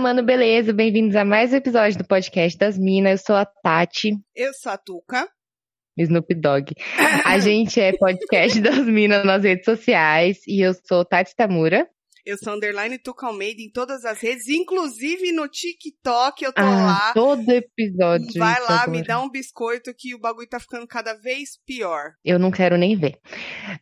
mano, beleza? Bem-vindos a mais um episódio do podcast das Minas. Eu sou a Tati. Eu sou a Tuca. Snoop Dogg. A gente é podcast das Minas nas redes sociais e eu sou Tati Tamura. Eu sou underline Tuca Almeida em todas as redes, inclusive no TikTok eu tô Ah, lá. todo episódio. Vai lá, agora. me dá um biscoito que o bagulho tá ficando cada vez pior. Eu não quero nem ver.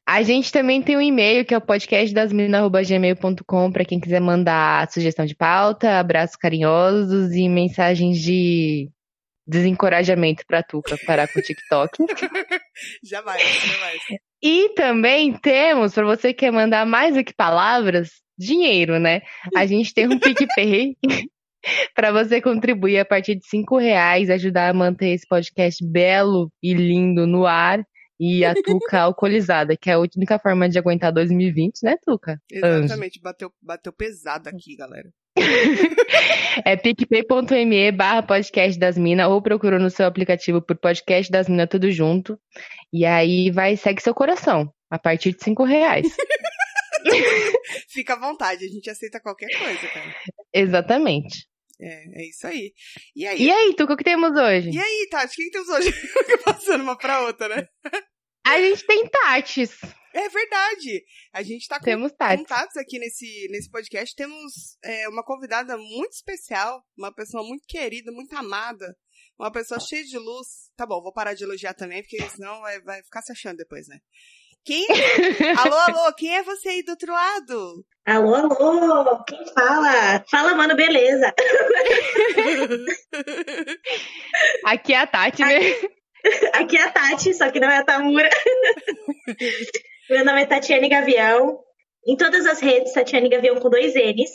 A gente também tem um e-mail que é o podcastdasminas.gmail.com para quem quiser mandar sugestão de pauta, abraços carinhosos e mensagens de desencorajamento pra Tuca parar com o TikTok. Jamais, jamais. E também temos, para você que quer mandar mais do que palavras, dinheiro, né? A gente tem um PicPay para você contribuir a partir de cinco reais, ajudar a manter esse podcast belo e lindo no ar e a Tuca alcoolizada, que é a única forma de aguentar 2020, né, Tuca? Anjo. Exatamente, bateu, bateu pesado aqui, galera. É picpay.me barra podcast das minas ou procurou no seu aplicativo por podcast das minas tudo junto. E aí vai, segue seu coração, a partir de cinco reais. Fica à vontade, a gente aceita qualquer coisa, cara. Exatamente. É, é isso aí. E aí? E aí, Tuca, o que temos hoje? E aí, Tati, o que temos hoje? Passando uma pra outra, né? A gente tem Tates. É verdade. A gente tá com Temos contatos aqui nesse, nesse podcast. Temos é, uma convidada muito especial, uma pessoa muito querida, muito amada, uma pessoa cheia de luz. Tá bom, vou parar de elogiar também, porque senão vai, vai ficar se achando depois, né? Quem? alô, alô, quem é você aí do outro lado? Alô, alô, quem fala? Fala, mano, beleza. Aqui é a Tati, né? Aqui é a Tati, só que não é a Tamura. Meu nome é Tatiane Gavião. Em todas as redes, Tatiane Gavião com dois N's.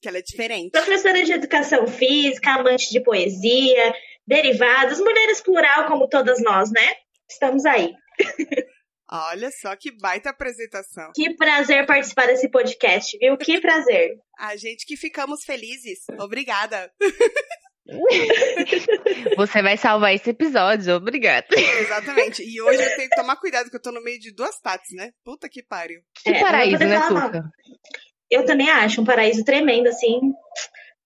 Que ela é diferente. Professora de educação física, amante de poesia, derivados, mulheres plural como todas nós, né? Estamos aí. Olha só que baita apresentação. Que prazer participar desse podcast, viu? Que prazer. A gente que ficamos felizes. Obrigada. Você vai salvar esse episódio, obrigada. Exatamente. E hoje eu tenho que tomar cuidado, que eu tô no meio de duas tates, né? Puta que pariu. Que É, paraíso, né. Tuca? Eu também acho um paraíso tremendo, assim,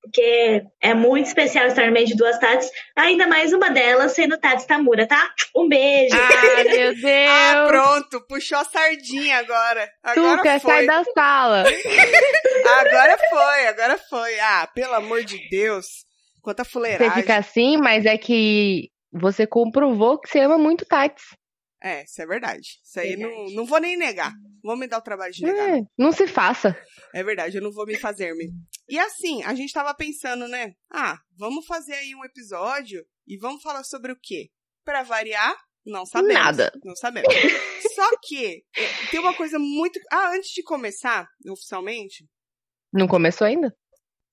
porque é muito especial estar no meio de duas Tatis, ainda mais uma delas sendo Tati Tamura, tá? Um beijo! Ah, meu Ah, Deus! pronto. Puxou a sardinha agora. Agora Tuca, foi. sai da sala. Agora foi, agora foi. Ah, pelo amor de Deus. Quanta Você fuleiragem. fica assim, mas é que você comprovou que você ama muito Tatis. É, isso é verdade. Isso aí não, Verdade. não vou nem negar. Vou me dar o trabalho de negar. É, não se faça. É verdade, eu não vou me fazer-me. E assim, a gente tava pensando, né? Ah, vamos fazer aí um episódio e vamos falar sobre o quê? Pra variar, não sabemos. Nada. Não sabemos. Só que eh, tem uma coisa muito. Ah, antes de começar, oficialmente, Não começou ainda?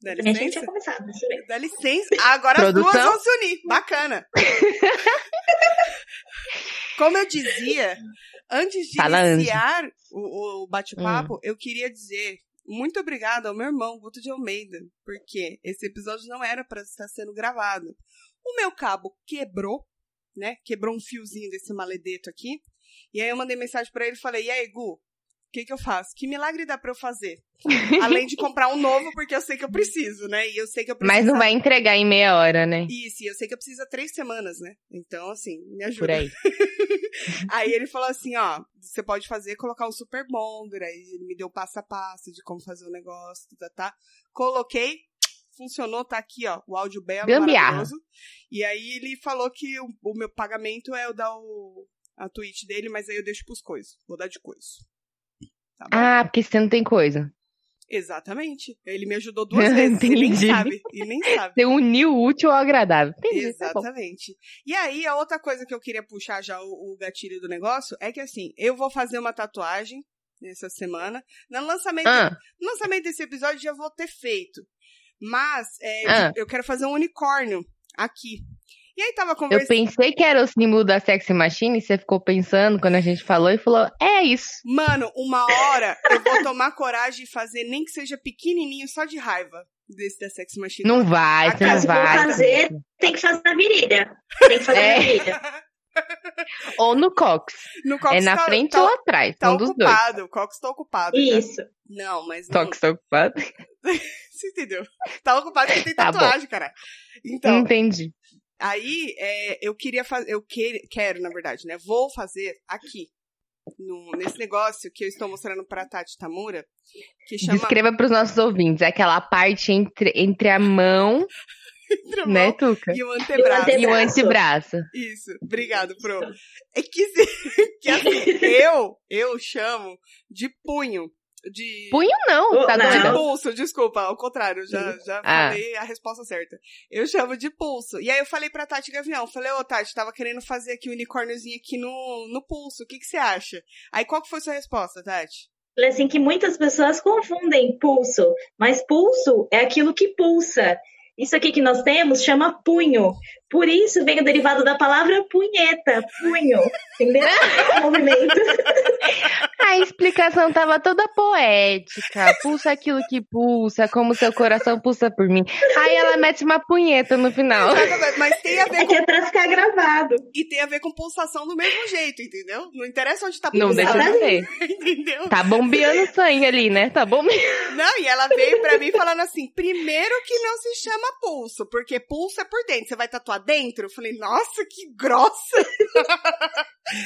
Dá A gente licença. tinha começado, isso mesmo. Dá licença. Agora as Produção? duas vão se unir. Bacana. Como eu dizia, antes de Fala, Anjo. iniciar o, o Hum. bate-papo, eu queria dizer muito obrigada ao meu irmão, Guto de Almeida, porque esse episódio não era para estar sendo gravado. O meu cabo quebrou, né? Quebrou um fiozinho desse maledeto aqui. E aí eu mandei mensagem para ele e falei: "E aí, Gu, que que eu faço? Que milagre dá para eu fazer? Além de comprar um novo, porque eu sei que eu preciso, né? E eu sei que eu preciso Mas não vai entregar em meia hora, né? isso, e eu sei que eu preciso há três semanas, né? Então, assim, me ajuda. Por aí. Aí ele falou assim, ó, você pode fazer, colocar um super bonder. Aí ele me deu passo a passo de como fazer o negócio, tá, tá. Coloquei, funcionou, tá aqui, ó, o áudio belo, Gambiarra. maravilhoso. E aí ele falou que o, o meu pagamento é o dar o, a tweet dele, mas aí eu deixo pros coisas. Vou dar de coisa. Tá? Ah, porque você não tem coisa. Exatamente. Ele me ajudou duas vezes. E nem Entendi. sabe. E nem sabe. Você uniu o útil ao agradável. Entendi, tá. Exatamente. E aí, a outra coisa que eu queria puxar já o, o gatilho do negócio é que assim, eu vou fazer uma tatuagem nessa semana. No lançamento, Ah, no lançamento desse episódio já vou ter feito. Mas é, Ah. eu quero fazer um unicórnio aqui. E aí tava eu conversando. pensei que era o símbolo da Sexy Machine e você ficou pensando quando a gente falou e falou, é isso. Mano, uma hora eu vou tomar coragem e fazer, nem que seja pequenininho, só de raiva desse da Sex Machine. Não vai, você não vai. fazer- Tem que fazer na virilha. Tem que fazer É. na virilha. Ou no Cox. No Cox É na tá- frente tá, ou atrás. tá um dos dois. ocupado. O Cox tá ocupado. Isso. Não, mas não, Cox tá ocupado. Você entendeu? Tá ocupado porque tem Tá bom. tatuagem, cara. Então, Entendi. Aí é, eu queria fazer, eu que, quero, na verdade, né? Vou fazer aqui, no- nesse negócio que eu estou mostrando pra Tati Tamura, que chama Descreva pros nossos ouvintes. É aquela parte entre, entre a mão, Entre né, mão Tuca? e o antebraço. antebraço. E o antebraço. Isso, obrigado, Pro. É que, que assim, eu, eu chamo de punho. De, Punho não, tá Não. de pulso, desculpa, ao contrário, já, já Ah. falei a resposta certa. Eu chamo de pulso. E aí eu falei pra Tati Gavião, falei, ô Tati, tava querendo fazer aqui o unicórniozinho aqui no, no pulso, o que que você acha? Aí qual que foi a sua resposta, Tati? Falei assim que muitas pessoas confundem pulso, mas pulso é aquilo que pulsa. Isso aqui que nós temos chama punho. Por isso vem o derivado da palavra punheta, punho. Entendeu? Movimento. A explicação tava toda poética. Pulsa aquilo que pulsa, como seu coração pulsa por mim. Aí ela mete uma punheta no final. Mas tem a ver É com, que é pra ficar gravado. e tem a ver com pulsação do mesmo jeito, entendeu? Não interessa onde tá Não deixa pulsando, de ser. entendeu? Tá bombeando sangue ali, né? Tá bombeando. Não, e ela veio pra mim falando assim: primeiro que não se chama pulso, porque pulso é por dentro. Você vai tatuar dentro? Eu falei, nossa, que grossa!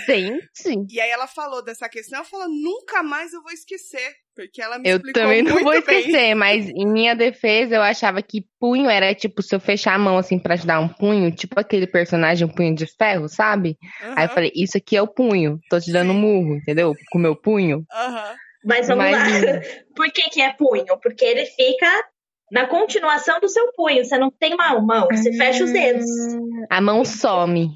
Gente, E aí ela falou dessa questão, eu falei, nunca mais eu vou esquecer. Porque ela me eu explicou também não muito vou bem. esquecer, mas em minha defesa eu achava que punho era tipo se eu fechar a mão assim pra te dar um punho, tipo aquele personagem, um punho de ferro, sabe? Aí eu falei, isso aqui é o punho, tô te dando um murro, entendeu? Com o meu punho. aham. Mas vamos Mas- lá. Por que, que é punho? Porque ele fica na continuação do seu punho. Você não tem uma mão, você fecha os dedos. A mão some.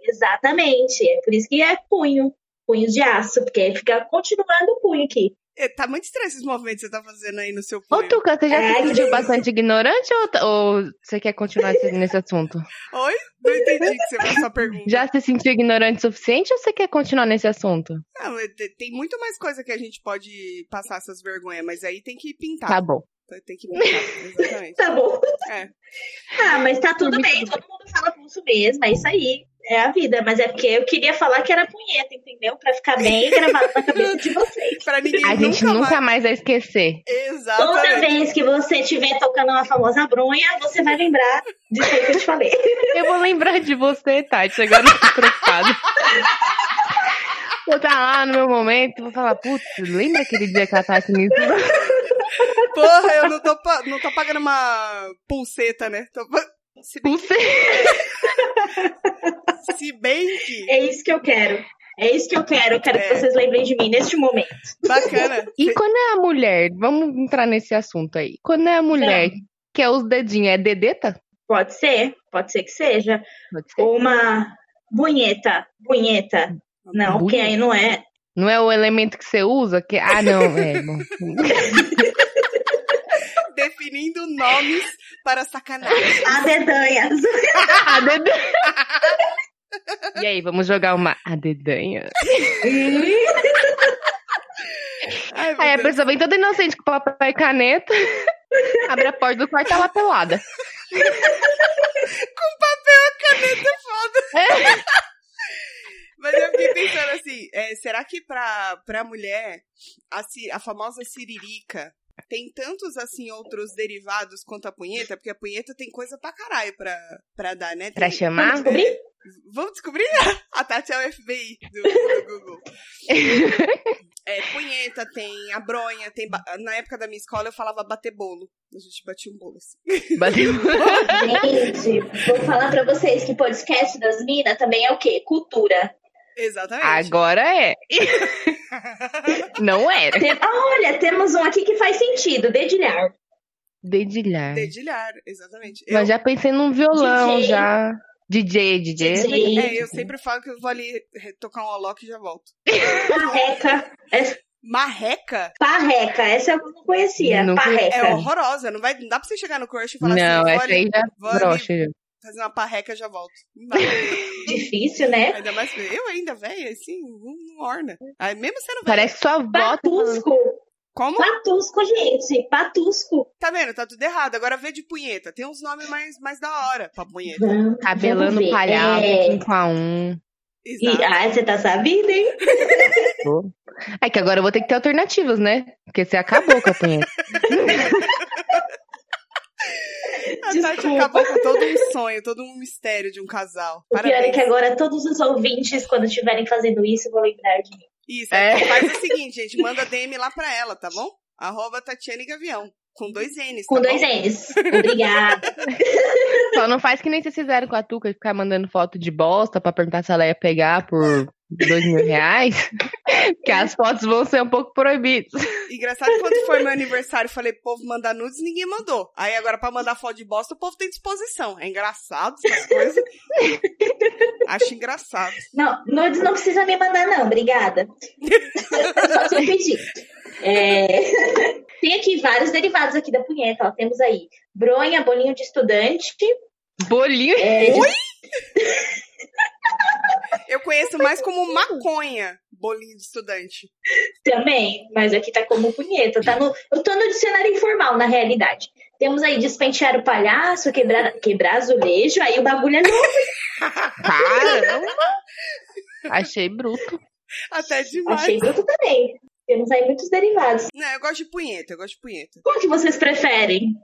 Exatamente. É por isso que é punho. Punho de aço, porque ele fica continuando o punho aqui. É, Tá muito estranho esses movimentos que você tá fazendo aí no seu Ô, punho. Tuca, você já É, se sentiu bastante ignorante ou, ou você quer continuar nesse assunto? Oi? Não entendi que você fez sua pergunta. Já se sentiu ignorante o suficiente ou você quer continuar nesse assunto? Não, é, te- tem muito mais coisa que a gente pode passar essas vergonhas, mas aí tem que pintar. Tá bom. Tem que pintar, exatamente. Tá bom. É. Ah, mas tá tudo bem. Todo mundo fala pulso mesmo. É isso aí. É a vida. Mas é porque eu queria falar que era punheta, entendeu? Pra ficar bem gravado na cabeça de vocês. Pra ninguém A gente nunca, mais... mais vai esquecer. Toda Exatamente. vez que você estiver tocando uma famosa bronha, você vai lembrar disso aí que eu te falei. Eu vou lembrar de você, Tati. Agora eu tô preocupada. Vou estar lá no meu momento e vou falar, putz, lembra aquele dia que a Tati me? Porra, eu não tô, não tô pagando uma pulseta, né? Tô Se bem, Você... se bem que. É isso que eu quero. É isso que eu quero. Eu quero É. que vocês lembrem de mim neste momento. Bacana. E quando é a mulher, vamos entrar nesse assunto aí. Quando é a mulher que é os dedinhos, é dedeta? Pode ser, pode ser que seja. Pode ser. Ou uma bunheta. Bunheta. Não, porque Bunheta. aí não é. Não é o elemento que você usa? Que... Ah, não, é bom. Definindo nomes para sacanagem. A dedanhas. A dedanha. E aí, vamos jogar uma a dedanha? Ai, Aí a pessoa vem toda inocente com papel e caneta, abre a porta do quarto e ela pelada. Mas eu fiquei pensando assim, é, será que pra, pra mulher, a, a famosa siririca, tem tantos, assim, outros derivados quanto a punheta? Porque a punheta tem coisa pra caralho pra, pra dar, né? Pra Tem- chamar? Vamos descobrir? Vamos descobrir? A Tati é o FBI do, do Google. É, punheta, tem a bronha, tem... ba- Na época da minha escola eu falava bater bolo. A gente batia um bolo assim. Bateu. Gente, vou falar pra vocês que podcast das minas também é o quê? Cultura. Exatamente. Agora é. Não era. Tem- ah, olha, temos um aqui que faz sentido, dedilhar. Dedilhar. Dedilhar, exatamente. Eu, Mas já pensei num violão, DJ. já. DJ, DJ. DJ. é, eu sempre falo que eu vou ali tocar um Alok e já volto. Parreca. É, Marreca parreca, essa eu não conhecia. Não parreca. é horrorosa. Não, vai, não dá pra você chegar no crush e falar Não, assim, vou essa ali aí já vou ali. brocha. Fazer uma parreca e já volto. Difícil, né? Ainda mais eu ainda, velho, assim, não, orna. Aí, mesmo sendo velha. Parece sua avó tá falando. Patusco. Como? Patusco, gente. Patusco. Tá vendo? Tá tudo errado. Agora vê de punheta. Tem uns nomes mais, mais da hora pra punheta. Vamos, Cabelando vamos ver. palhaço, É, 5 a 1 e, Exato. ah, você tá sabendo, hein? É que agora eu vou ter que ter alternativas, né? Porque você acabou com a punheta. A Tati Desculpa. acabou com todo um sonho, todo um mistério de um casal. O pior é que agora todos os ouvintes, quando estiverem fazendo isso, vão lembrar de mim. Isso, É. então faz o seguinte, gente, manda DM lá pra ela, tá bom? Arroba Tatiane Gavião, com dois N's, Com tá dois bom? N's. Obrigada. Só não faz que nem vocês fizeram com a Tuca e ficar mandando foto de bosta pra perguntar se ela ia pegar por dois mil reais. Porque as fotos vão ser um pouco proibidas. Engraçado que quando foi meu aniversário, falei, povo, mandar nudes, ninguém mandou. Aí agora pra mandar foto de bosta, o povo tem disposição. É engraçado essas coisas. Acho engraçado. Não, nudes não precisa me mandar, não. Obrigada. Só se eu pedir. É, Tem aqui vários derivados aqui da punheta. Ó. Temos aí bronha, bolinho de estudante. Bolinho. é, de- Eu conheço mais como maconha, bolinho de estudante. Também, mas aqui tá como punheta. Tá no, eu tô no dicionário informal, na realidade. Temos aí despentear o palhaço, quebrar, quebrar azulejo, aí o bagulho é novo. Caramba! Achei bruto. Até demais. Achei bruto também. Temos aí muitos derivados. Não, eu gosto de punheta, eu gosto de punheta. Qual que vocês preferem?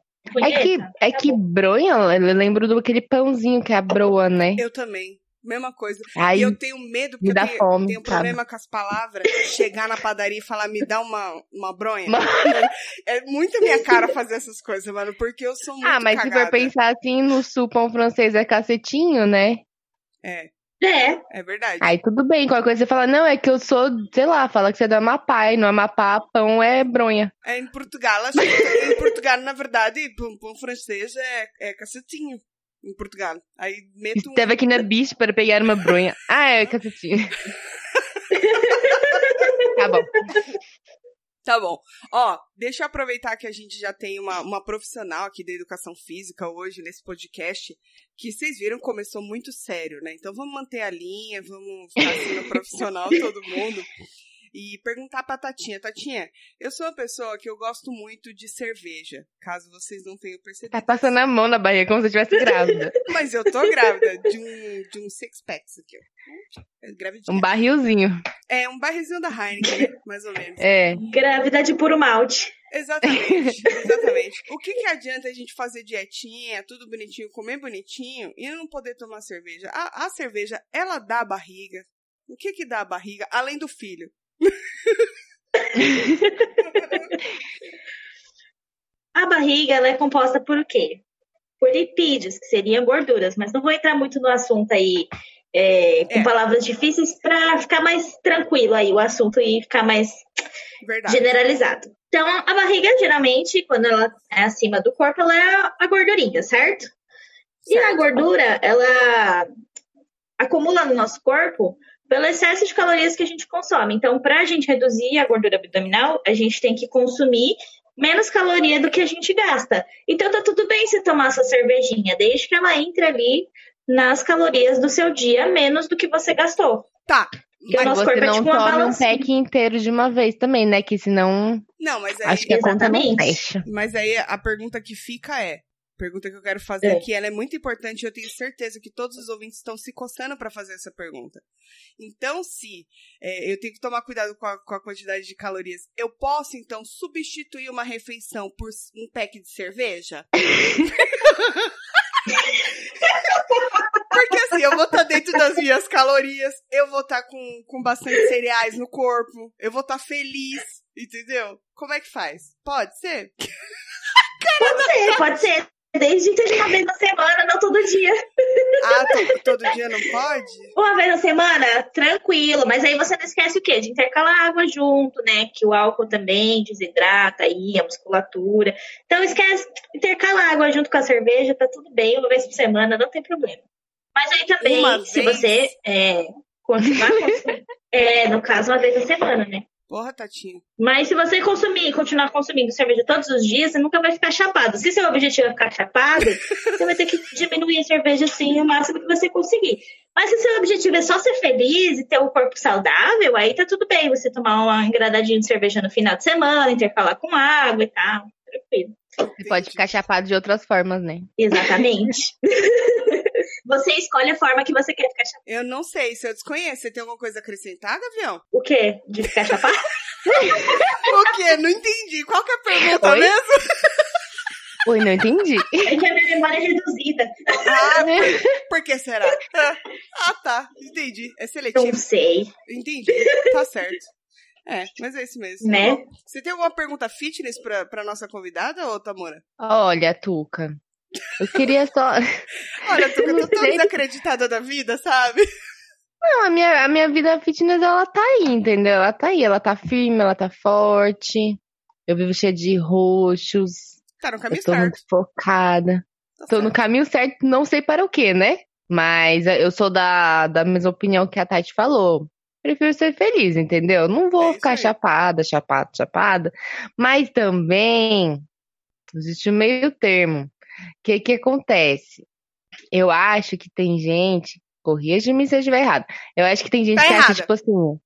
É que, é que bronha, eu lembro do aquele pãozinho que é a broa, né? Eu também. Mesma coisa. Aí e eu tenho medo, porque me eu dá tenho, fome, tenho sabe? problema com as palavras. Chegar na padaria e falar, me dá uma, uma bronha. Ma- É muito minha cara fazer essas coisas, mano, porque eu sou muito Ah, mas se cagada. for pensar assim, no sul pão francês é cacetinho, né? É, É, é verdade. Aí tudo bem, qualquer coisa você fala, não, é que eu sou, sei lá, fala que você é do Amapá, e no Amapá pão é bronha. É, em Portugal, acho que em Portugal, na verdade, pão, pão francês é, é cacetinho. Em Portugal. Aí meto um... Esteve aqui na bicha para pegar uma bronha. Ah, é cacetinho. tá bom. Tá bom. Ó, deixa eu aproveitar que a gente já tem uma, uma profissional aqui da educação física hoje nesse podcast, que vocês viram começou muito sério, né? Então vamos manter a linha, vamos ficar sendo profissional todo mundo. E perguntar pra Tatinha, Tatinha, eu sou uma pessoa que eu gosto muito de cerveja, caso vocês não tenham percebido. Tá passando a mão na barriga como se eu estivesse grávida. Mas eu tô grávida de um, de um six packs aqui, ó. É, Gravidinha. Um barrilzinho. É, um barrizinho da Heineken, mais ou menos. É. grávida de puro malte. Exatamente, exatamente. O que, que adianta a gente fazer dietinha, tudo bonitinho, comer bonitinho e não poder tomar cerveja? A, a cerveja, ela dá a barriga. O que que dá a barriga, além do filho? A barriga ela é composta por o quê? Por lipídios, que seriam gorduras, mas não vou entrar muito no assunto aí é, com É. palavras difíceis para ficar mais tranquilo aí o assunto e ficar mais Verdade. generalizado. Então, a barriga, geralmente, quando ela é acima do corpo, ela é a gordurinha, certo? E a Certo. gordura, ela acumula no nosso corpo pelo excesso de calorias que a gente consome. Então, para a gente reduzir a gordura abdominal, a gente tem que consumir menos caloria do que a gente gasta. Então, tá tudo bem se tomar sua cervejinha, desde que ela entre ali nas calorias do seu dia, menos do que você gastou. Tá. Porque Mas nosso você corpo é não tipo uma tome um pack inteiro de uma vez também, né? Que senão Não, mas aí, acho que a conta não Exatamente. fecha. mas aí a pergunta que fica é, pergunta que eu quero fazer É. aqui, ela é muito importante e eu tenho certeza que todos os ouvintes estão se coçando para fazer essa pergunta. Então, se é, eu tenho que tomar cuidado com a, com a quantidade de calorias, eu posso, então, substituir uma refeição por um pack de cerveja? Porque assim, eu vou estar dentro das minhas calorias, eu vou estar com, com bastante cereais no corpo, eu vou estar feliz, entendeu? Como é que faz? Pode ser? Pode ser, pode ser. Desde que seja uma vez na semana, não todo dia. Ah, to- todo dia não pode? Uma vez na semana, tranquilo. Mas aí você não esquece o quê? De intercalar água junto, né? Que o álcool também desidrata aí a musculatura. Então esquece, intercala água junto com a cerveja, tá tudo bem. Uma vez por semana, não tem problema. Mas aí também, Uma se vez? você é, continuar. É, no caso, uma vez na semana, né? Porra, Tatinho. Mas se você consumir, continuar consumindo cerveja todos os dias, você nunca vai ficar chapado. Se seu objetivo é ficar chapado, você vai ter que diminuir a cerveja assim o máximo que você conseguir. Mas se seu objetivo é só ser feliz e ter um corpo saudável, aí tá tudo bem você tomar uma engradadinha de cerveja no final de semana, intercalar com água e tal. Tranquilo. Você pode ficar chapado de outras formas, né? Exatamente. Você escolhe a forma que você quer ficar chapado. Eu não sei, se eu desconheço. Você tem alguma coisa a acrescentar, Gavião? O quê? De ficar chapado? o quê? Não entendi. Qual que é a pergunta Oi? mesmo? Oi, não entendi. É que a minha memória é reduzida. Ah, por, por que será? Ah, ah, tá. Entendi. É Não seletivo. sei, Entendi. Tá certo. É, mas é isso mesmo. né? Você tem alguma pergunta fitness pra, pra nossa convidada, ô Tamora? Olha, Tuca. Eu queria só. Olha, tu, eu tô tão sei. desacreditada da vida, sabe? Não, a minha, a minha vida fitness, ela tá aí, entendeu? Ela tá aí, ela tá firme, ela tá forte. Eu vivo cheia de roxos. Tá no Eu caminho tô certo. muito focada. Tá Tô no certo. caminho certo, não sei para o que, né? Mas eu sou da, da mesma opinião que a Tati falou. Prefiro ser feliz, entendeu? Não É vou isso ficar aí. chapada, chapada, chapada. Mas também existe um meio termo. O que que acontece? Eu acho que tem gente, corrija-me se eu estiver errado. Eu acho que tem gente Tá que errada. acha, tipo assim,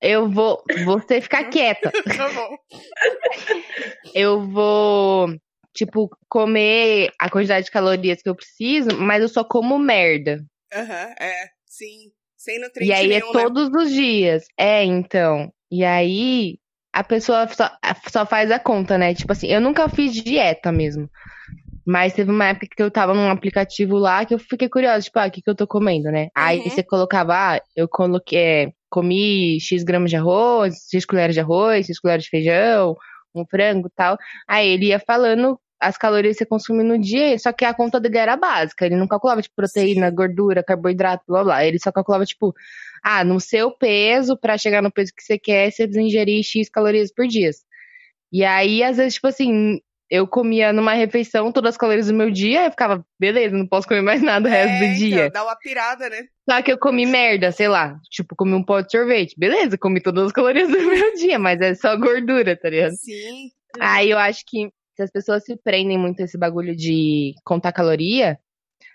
eu vou, você ficar quieta. Tá bom. eu vou, tipo, comer a quantidade de calorias que eu preciso, mas eu só como merda. Aham, é. Sim. Sem E nutriente aí é nenhum, né? todos os dias. É, então. E aí a pessoa só, só faz a conta, né? Tipo assim, eu nunca fiz dieta mesmo. Mas teve uma época que eu tava num aplicativo lá que eu fiquei curiosa, tipo, ah, o que, que eu tô comendo, né? Aí Uhum. você colocava, ah, eu coloquei, é, comi X gramas de arroz, X colheres de arroz, X colheres de feijão, um frango e tal. Aí ele ia falando as calorias que você consome no dia, só que a conta dele era básica. Ele não calculava, tipo, proteína, gordura, carboidrato, blá blá. Ele só calculava, tipo, ah, no seu peso, pra chegar no peso que você quer, você ingerir X calorias por dia. E aí, às vezes, tipo assim, eu comia numa refeição todas as calorias do meu dia, eu ficava, beleza, não posso comer mais nada o resto É, do dia. Então, dá uma pirada, né? Só que eu comi merda, sei lá. Tipo, comi um pó de sorvete. Beleza, comi todas as calorias do meu dia, mas é só gordura, tá ligado? Sim. Aí eu acho que se as pessoas se prendem muito a esse bagulho de contar caloria,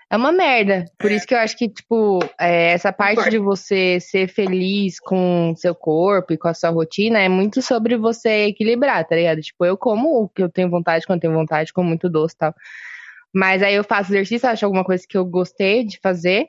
é uma merda. Por É. isso que eu acho que, tipo, é, essa parte de você ser feliz com seu corpo e com a sua rotina é muito sobre você equilibrar, tá ligado? Tipo, eu como o que eu tenho vontade, quando eu tenho vontade, como muito doce e tal. Mas aí eu faço exercício, acho alguma coisa que eu gostei de fazer.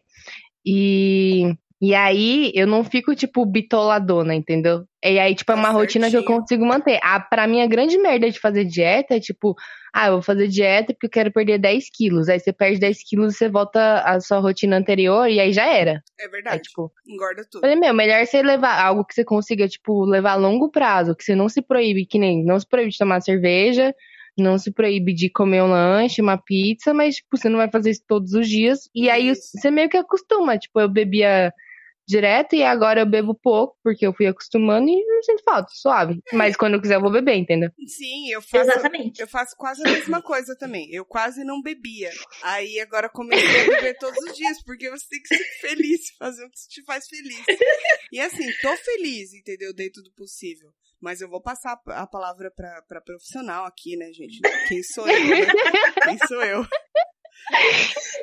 E, e aí eu não fico, tipo, bitoladona, entendeu? E aí, tipo, é Tá uma rotina que eu consigo manter. A, pra mim, a grande merda de fazer dieta é, tipo, ah, eu vou fazer dieta porque eu quero perder 10 quilos. Aí você perde 10 quilos, você volta à sua rotina anterior e aí já era. É verdade. tipo, Engorda tudo. falei, meu, melhor você levar algo que você consiga, tipo, levar a longo prazo, que você não se proíbe, que nem, não se proíbe de tomar cerveja, não se proíbe de comer um lanche, uma pizza, mas, tipo, você não vai fazer isso todos os dias. E aí Isso. você meio que acostuma. Tipo, eu bebia direto e agora eu bebo pouco, porque eu fui acostumando e não sinto falta, suave. Mas quando eu quiser eu vou beber, entendeu? Sim, eu faço. Exatamente. Eu faço quase a mesma coisa também. Eu quase não bebia. Aí agora comecei a beber todos os dias, porque você tem que ser feliz, fazer o que te faz feliz. E assim, tô feliz, entendeu? Dentro do possível. Mas eu vou passar a palavra pra, pra profissional aqui, né, gente? Quem sou eu, né? Quem sou eu?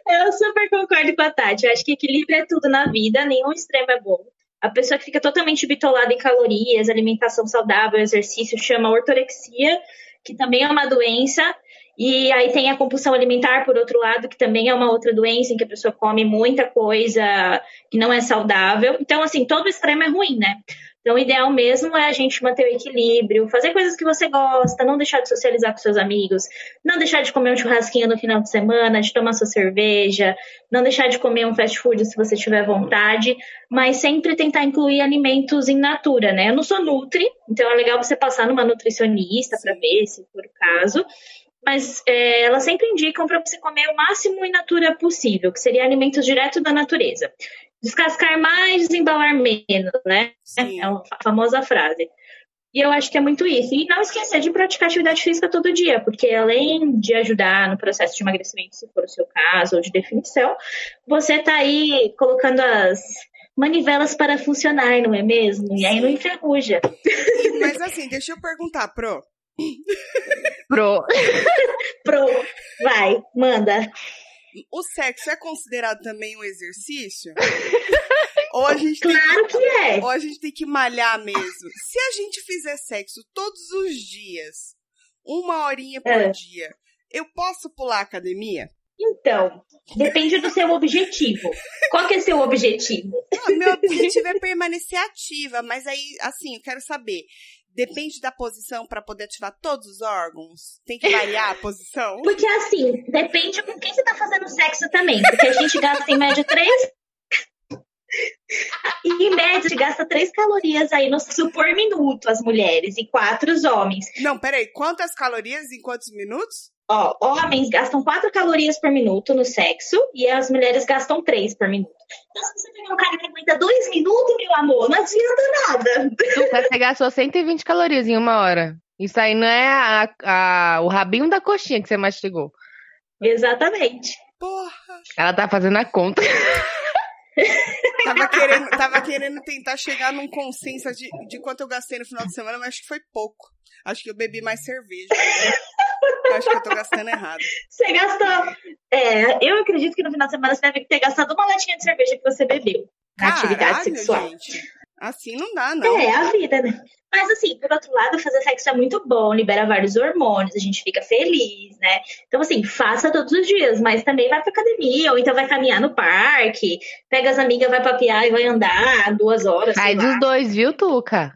Eu super concordo com a Tati. Eu acho que equilíbrio é tudo na vida, nenhum extremo é bom. A pessoa que fica totalmente bitolada em calorias, alimentação saudável, exercício, chama ortorexia, que também é uma doença. E aí tem a compulsão alimentar, por outro lado, que também é uma outra doença em que a pessoa come muita coisa que não é saudável. Então, assim, todo extremo é ruim, né? Então, o ideal mesmo é a gente manter o equilíbrio, fazer coisas que você gosta, não deixar de socializar com seus amigos, não deixar de comer um churrasquinho no final de semana, de tomar sua cerveja, não deixar de comer um fast food se você tiver vontade, mas sempre tentar incluir alimentos in natura, né? Eu não sou nutri, então é legal você passar numa nutricionista para ver se for o caso. Mas é, elas sempre indicam para você comer o máximo in natura possível, que seria alimentos direto da natureza. Descascar mais, desembalar menos, né? Sim. É uma fa- famosa frase. E eu acho que é muito isso. E não esquecer de praticar atividade física todo dia, porque além de ajudar no processo de emagrecimento, se for o seu caso, ou de definição, você tá aí colocando as manivelas para funcionar, não é mesmo? E aí não enferruja. Mas assim, deixa eu perguntar, Pro. Pro. Pro, vai, manda. O sexo é considerado também um exercício? Ou a gente Claro que é. Ou a gente tem que malhar mesmo. Se a gente fizer sexo todos os dias, uma horinha por É. dia, eu posso pular a academia? Então, depende do seu objetivo. Qual que é seu objetivo? Ah, meu objetivo é permanecer ativa, mas aí, assim, eu quero saber. Depende da posição para poder ativar todos os órgãos? Tem que variar a posição? Porque assim, depende com quem você tá fazendo sexo também. Porque a gente gasta em média 3 e, em média, a gente gasta 3 calorias aí no sexo por minuto, as mulheres, e 4 os homens. Não, peraí, quantas calorias em quantos minutos? Ó, homens gastam 4 calorias por minuto no sexo e as mulheres gastam 3 por minuto. Então, se você pegar um cara que aguenta 2 minutos, meu amor, não adianta nada. Tuca, você gastou 120 calorias em uma hora. Isso aí não é a- a- o rabinho da coxinha que você mastigou. Exatamente. Porra! Ela tá fazendo a conta. Tava querendo, tava querendo tentar chegar num consenso de, de quanto eu gastei no final de semana, mas acho que foi pouco. Acho que eu bebi mais cerveja. né? Eu Acho que eu tô gastando errado. Você gastou. É, eu acredito que no final de semana você deve ter gastado uma latinha de cerveja que você bebeu na atividade Caralho, sexual. gente. Assim não dá, não. É, a vida, né? Mas assim, por outro lado, fazer sexo é muito bom, libera vários hormônios, a gente fica feliz, né? Então, assim, faça todos os dias, mas também vai pra academia, ou então vai caminhar no parque, pega as amigas, vai papear e vai andar duas horas. Faz os dois, viu, Tuca?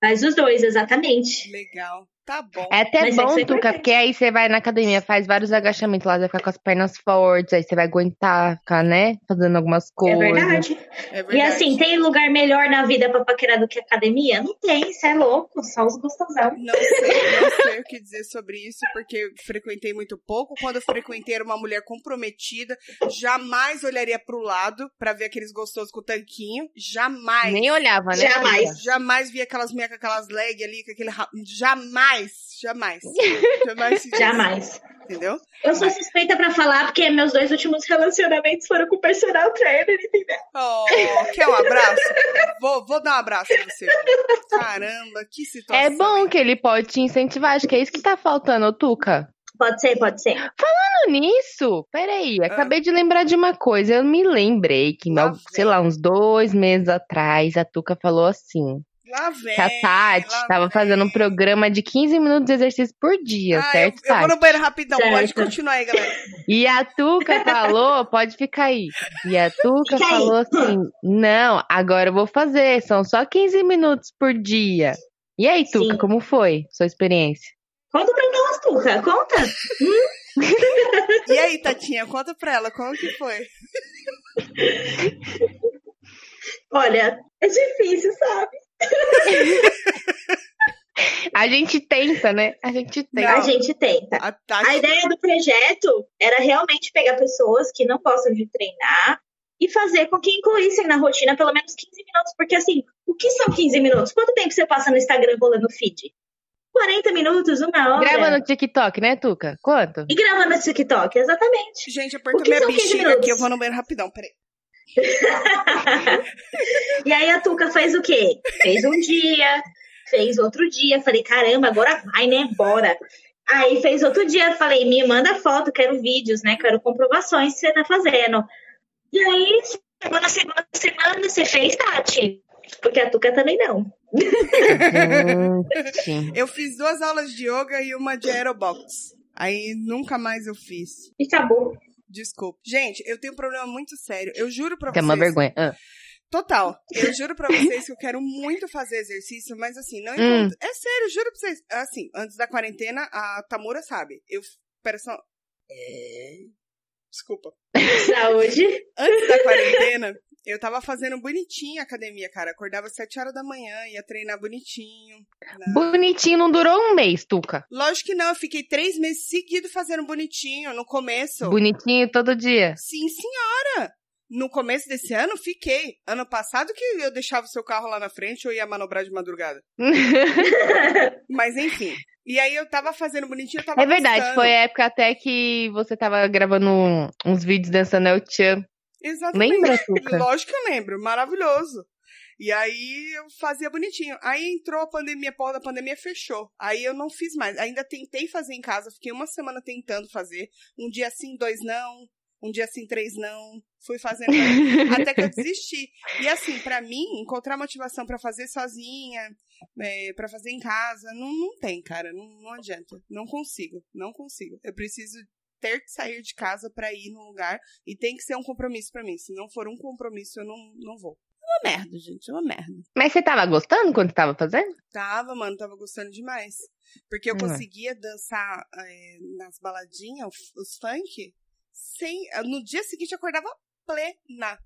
Faz os dois, exatamente. Legal. Tá bom. É até Mas bom, sexo é Tuca, porque aí você vai na academia, faz vários agachamentos lá, você vai ficar com as pernas fortes, aí você vai aguentar, ficar, né? Fazendo algumas É coisas. verdade. É verdade. E assim, tem lugar melhor na vida pra paquerar do que academia? Não tem, isso é louco, só os gostosão. Não sei, não sei o que dizer sobre isso, porque eu frequentei muito pouco. Quando eu frequentei era uma mulher comprometida, jamais olharia pro lado pra ver aqueles gostosos com o tanquinho. Jamais. Nem olhava, né? Jamais. Jamais vi aquelas minhas com aquelas leg ali, com aquele ra- Jamais, jamais. Jamais. Jamais. Entendeu? Eu sou suspeita pra falar porque meus dois últimos relacionamentos foram com o personal trainer, entendeu? Oh, quer um abraço? Vou, vou dar um abraço em você. Caramba, que situação. É bom que ele pode te incentivar, acho que é isso que tá faltando, Tuca. Pode ser, pode ser. Falando nisso, peraí, acabei de lembrar de uma coisa. Eu me lembrei que, Lá sei lá, uns dois meses atrás, a Tuca falou assim: Lá vem. que a Tati lá tava vem. fazendo um programa de 15 minutos de exercício por dia, Ah, eu, certo, eu vou Tati? no banheiro rapidão, pode Certo. continuar aí, galera. E a Tuca falou, pode ficar aí. E a Tuca Fica aí. falou assim: não, agora eu vou fazer, são só 15 minutos por dia. E aí, Tuca, Sim. como foi sua experiência? Conta pra nós, Tuca, conta. E aí, Tatinha, conta pra ela, como que foi? Olha, é difícil, sabe? A gente tenta, né? A gente tenta. A Não. gente tenta. A A ideia do projeto era realmente pegar pessoas que não gostam de treinar e fazer com que incluíssem na rotina pelo menos 15 minutos. Porque, assim, o que são 15 minutos? Quanto tempo você passa no Instagram rolando feed? 40 minutos, uma hora. Grava no TikTok, né, Tuca? Quanto? E gravando no TikTok, exatamente. Gente, que minha são 15 bexiga aqui, eu vou no banheiro rapidão, peraí. E aí a Tuca fez o quê? Fez um dia, fez outro dia. Falei, caramba, agora vai, né? Bora. Aí fez outro dia, falei, me manda foto, quero vídeos, né? Quero comprovações que você tá fazendo. E aí, chegou na segunda semana, você fez, Tati? Porque a Tuca também não. Eu fiz duas aulas de yoga e uma de aerobox. Aí nunca mais eu fiz. E acabou. Desculpa. Gente, eu tenho um problema muito sério. Eu juro pra Que é vocês. uma vergonha. Ah. Total. Eu juro pra vocês que eu quero muito fazer exercício, mas assim, não Hum. É sério, eu juro pra vocês. Assim, antes da quarentena, a Tamura sabe. Eu. Pera só. É... Desculpa. Saúde. Antes da quarentena, eu tava fazendo bonitinho a academia, cara. Acordava às 7 horas da manhã, ia treinar bonitinho. né? Bonitinho não durou um mês, Tuca. Lógico que não, eu fiquei três meses seguidos fazendo bonitinho no começo. Bonitinho todo dia. Sim, senhora! No começo desse ano, fiquei. Ano passado que eu deixava o seu carro lá na frente ou ia manobrar de madrugada. Mas enfim. E aí eu tava fazendo bonitinho, eu tava É verdade, gostando. foi a época até que você tava gravando uns vídeos dançando El Chan. Exatamente. Lembra, Tuca? Lógico que eu lembro, maravilhoso. E aí eu fazia bonitinho. Aí entrou a pandemia, a porra da pandemia fechou. Aí eu não fiz mais. Ainda tentei fazer em casa, fiquei uma semana tentando fazer. Um dia sim, dois não. Um dia sim, três não. Fui fazendo até que eu desisti. E assim, pra mim, encontrar motivação pra fazer sozinha, é, para fazer em casa, não, não tem, cara. Não, não adianta. Não consigo. Não consigo. Eu preciso ter que sair de casa pra ir num lugar e tem que ser um compromisso pra mim. Se não for um compromisso, eu não, não vou. É uma merda, gente, é uma merda. Mas você tava gostando quando tava fazendo? Tava, mano, tava gostando demais. Porque eu Hum. conseguia dançar é, nas baladinhas, os, os funk, sem. No dia seguinte eu acordava plena.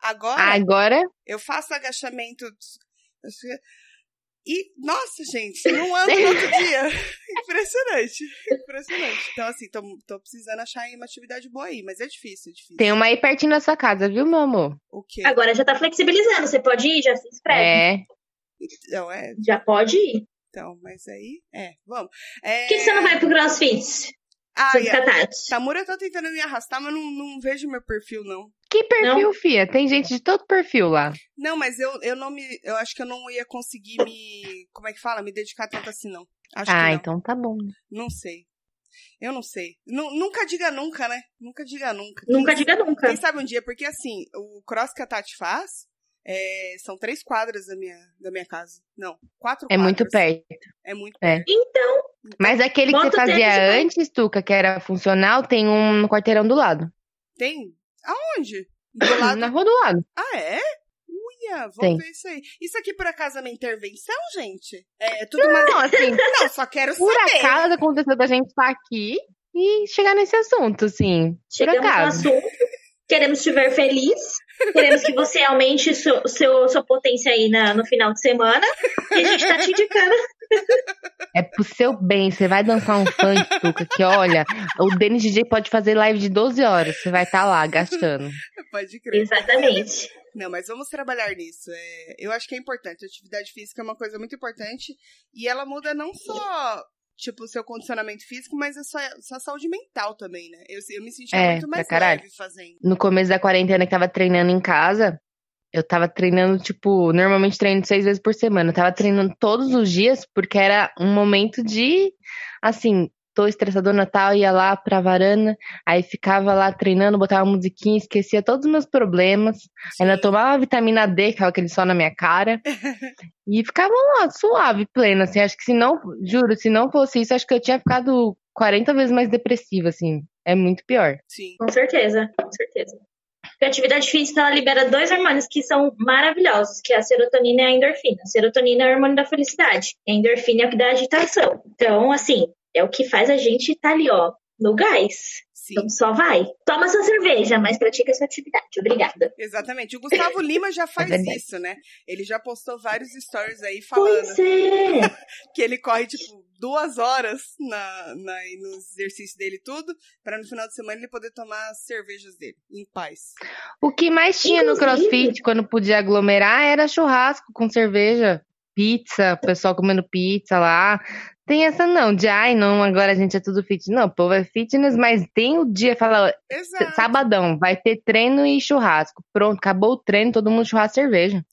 Agora, Agora, eu faço agachamento. E, nossa, gente, não ando no outro dia. Impressionante. Impressionante. Então, assim, tô, tô precisando achar uma atividade boa aí, mas é difícil, é difícil. tem uma aí pertinho da sua casa, viu, meu amor? O quê? Agora já tá flexibilizando. Você pode ir, já se inscreve. É. Não, é. Já pode ir. Então, mas aí. É, vamos. É... Por que, que você não vai pro CrossFit? Ah, Tati. Tamura tá tentando me arrastar, mas não, não vejo meu perfil, não. Que perfil, fia? Tem gente de todo perfil lá. Não, mas eu, eu não me. Eu acho que eu não ia conseguir me. Como é que fala? Me dedicar tanto assim, não. Acho ah, que não. então tá bom. Não sei. Eu não sei. Nu- nunca diga nunca, né? Nunca diga nunca. Nunca Quem- diga nunca. Quem sabe um dia, porque assim, o cross que a Tati faz é, são três quadras da minha, da minha casa. Não, quatro É quadras. muito perto. É muito É. perto. Então, Mas aquele que você fazia antes, Tuca, que era funcional, tem um no quarteirão do lado. Tem? Aonde? Do lado. Na rua do lado. Ah, é? Uia, vamos Tem. ver isso aí. Isso aqui, por acaso, é uma intervenção, gente? É tudo uma. Não, assim, Não, só quero por saber. acaso aconteceu da gente estar aqui e chegar nesse assunto, assim. Por chegamos no acaso. assunto. Queremos te ver feliz. Queremos que você aumente seu, seu, sua potência aí na, no final de semana. E a gente tá te indicando. É pro seu bem. Você vai dançar um funk, Tuca, que olha, o Denis DJ pode fazer live de 12 horas. Você vai estar lá gastando. Pode crer. Exatamente. Não, mas vamos trabalhar nisso. É, eu acho que é importante. A atividade física é uma coisa muito importante. E ela muda não só, tipo, o seu condicionamento físico, mas a sua, sua saúde mental também, né? Eu, eu me senti É, muito mais leve fazendo. No começo da quarentena que tava treinando em casa, eu tava treinando, tipo, normalmente treino seis vezes por semana. Eu tava treinando todos os dias, porque era um momento de, assim, tô estressadona tal, ia lá pra varanda, aí ficava lá treinando, botava uma musiquinha, esquecia todos os meus problemas. Ainda Sim. tomava vitamina D, que é aquele sol na minha cara. e ficava lá, suave, plena, assim. Acho que se não, juro, se não fosse isso, acho que eu tinha ficado 40 vezes mais depressiva, assim. É muito pior. Sim. Com certeza, com certeza. Porque a atividade física ela libera dois hormônios que são maravilhosos, que é a serotonina e a endorfina. A serotonina é o hormônio da felicidade. A endorfina é o que dá agitação. Então, assim, é o que faz a gente estar ali, ó, no gás. Sim. Então só vai. Toma sua cerveja, mas pratica sua atividade. Obrigada. Exatamente. O Gustavo Lima já faz verdade. isso, né? Ele já postou vários stories aí falando é. que ele corre, tipo, duas horas na, na, nos exercícios dele e tudo, pra no final de semana ele poder tomar as cervejas dele, em paz. O que mais tinha no Inclusive- CrossFit quando podia aglomerar era churrasco com cerveja, pizza, o pessoal comendo pizza lá. Tem essa não, de ai não, agora a gente é tudo fitness. Não, o povo é fitness, mas tem o dia, fala, Exato. sabadão, vai ter treino e churrasco. Pronto, acabou o treino, todo mundo churrasco e cerveja.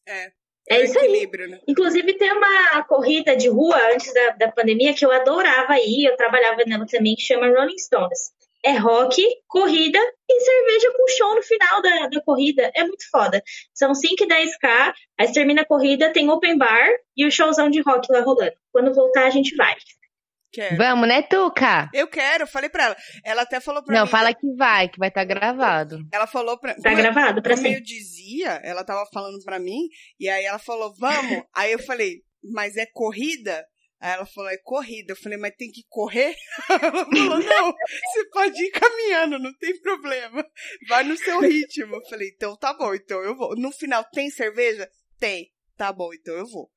É isso aí. equilíbrio, né? Inclusive, tem uma corrida de rua antes da, da pandemia que eu adorava ir, eu trabalhava nela também, que chama Rolling Stones. É rock, corrida e cerveja com show no final da, da corrida. É muito foda. São 5 e 10k, aí termina a corrida, tem open bar e o showzão de rock lá rolando. Quando voltar, a gente vai. Quero. Vamos, né, Tuca? Eu quero, falei pra ela. Ela até falou pra Não, mim. fala que vai, que vai estar gravado. Ela falou pra Tá como eu- gravado pra como eu dizia, ela tava falando pra mim, e aí ela falou, vamos. aí eu falei, mas é corrida? Aí ela falou, é corrida. Eu falei, mas tem que correr? Ela falou, não, você pode ir caminhando, não tem problema. Vai no seu ritmo. Eu falei, então tá bom, então eu vou. No final, tem cerveja? Tem. Tá bom, então eu vou.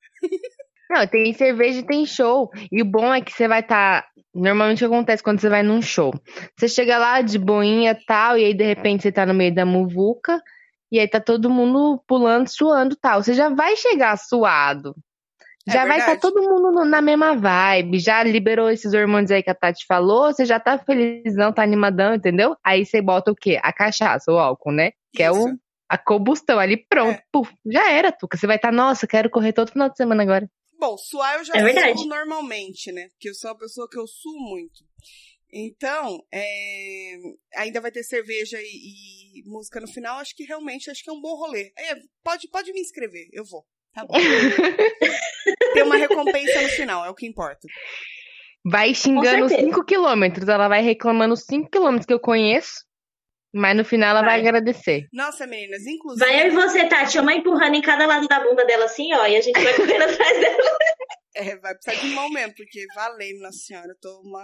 Não, tem cerveja e tem show. E o bom é que você vai estar. Normalmente o que acontece quando você vai num show. Você chega lá de boinha e tal, e aí de repente você tá no meio da muvuca, e aí tá todo mundo pulando, suando tal. Você já vai chegar suado. É Já vai estar verdade. todo mundo no- na mesma vibe. Já liberou esses hormônios aí que a Tati falou, você já tá felizão, tá animadão, entendeu? Aí você bota o quê? A cachaça, o álcool, né? Que é o, a combustão ali, pronto. É. Puf, já era, Tuca. Você vai estar, nossa, quero correr todo final de semana agora. Bom, suar eu já É verdade. suo normalmente, né? Porque eu sou uma pessoa que eu suo muito. Então, é, ainda vai ter cerveja e, e música no final. Acho que realmente acho que é um bom rolê. É, pode, pode me inscrever, eu vou. Tá bom. Uma recompensa no final, é o que importa. Vai xingando certeza. 5 quilômetros. Ela vai reclamando 5 quilômetros que eu conheço. Mas no final ela vai, Vai. agradecer. Nossa, meninas, inclusive. Vai eu e você, Tati, uma empurrando em cada lado da bunda dela assim, ó, e a gente vai correndo atrás dela. É, vai precisar de mão mesmo, porque valeu, Nossa Senhora, eu tô uma,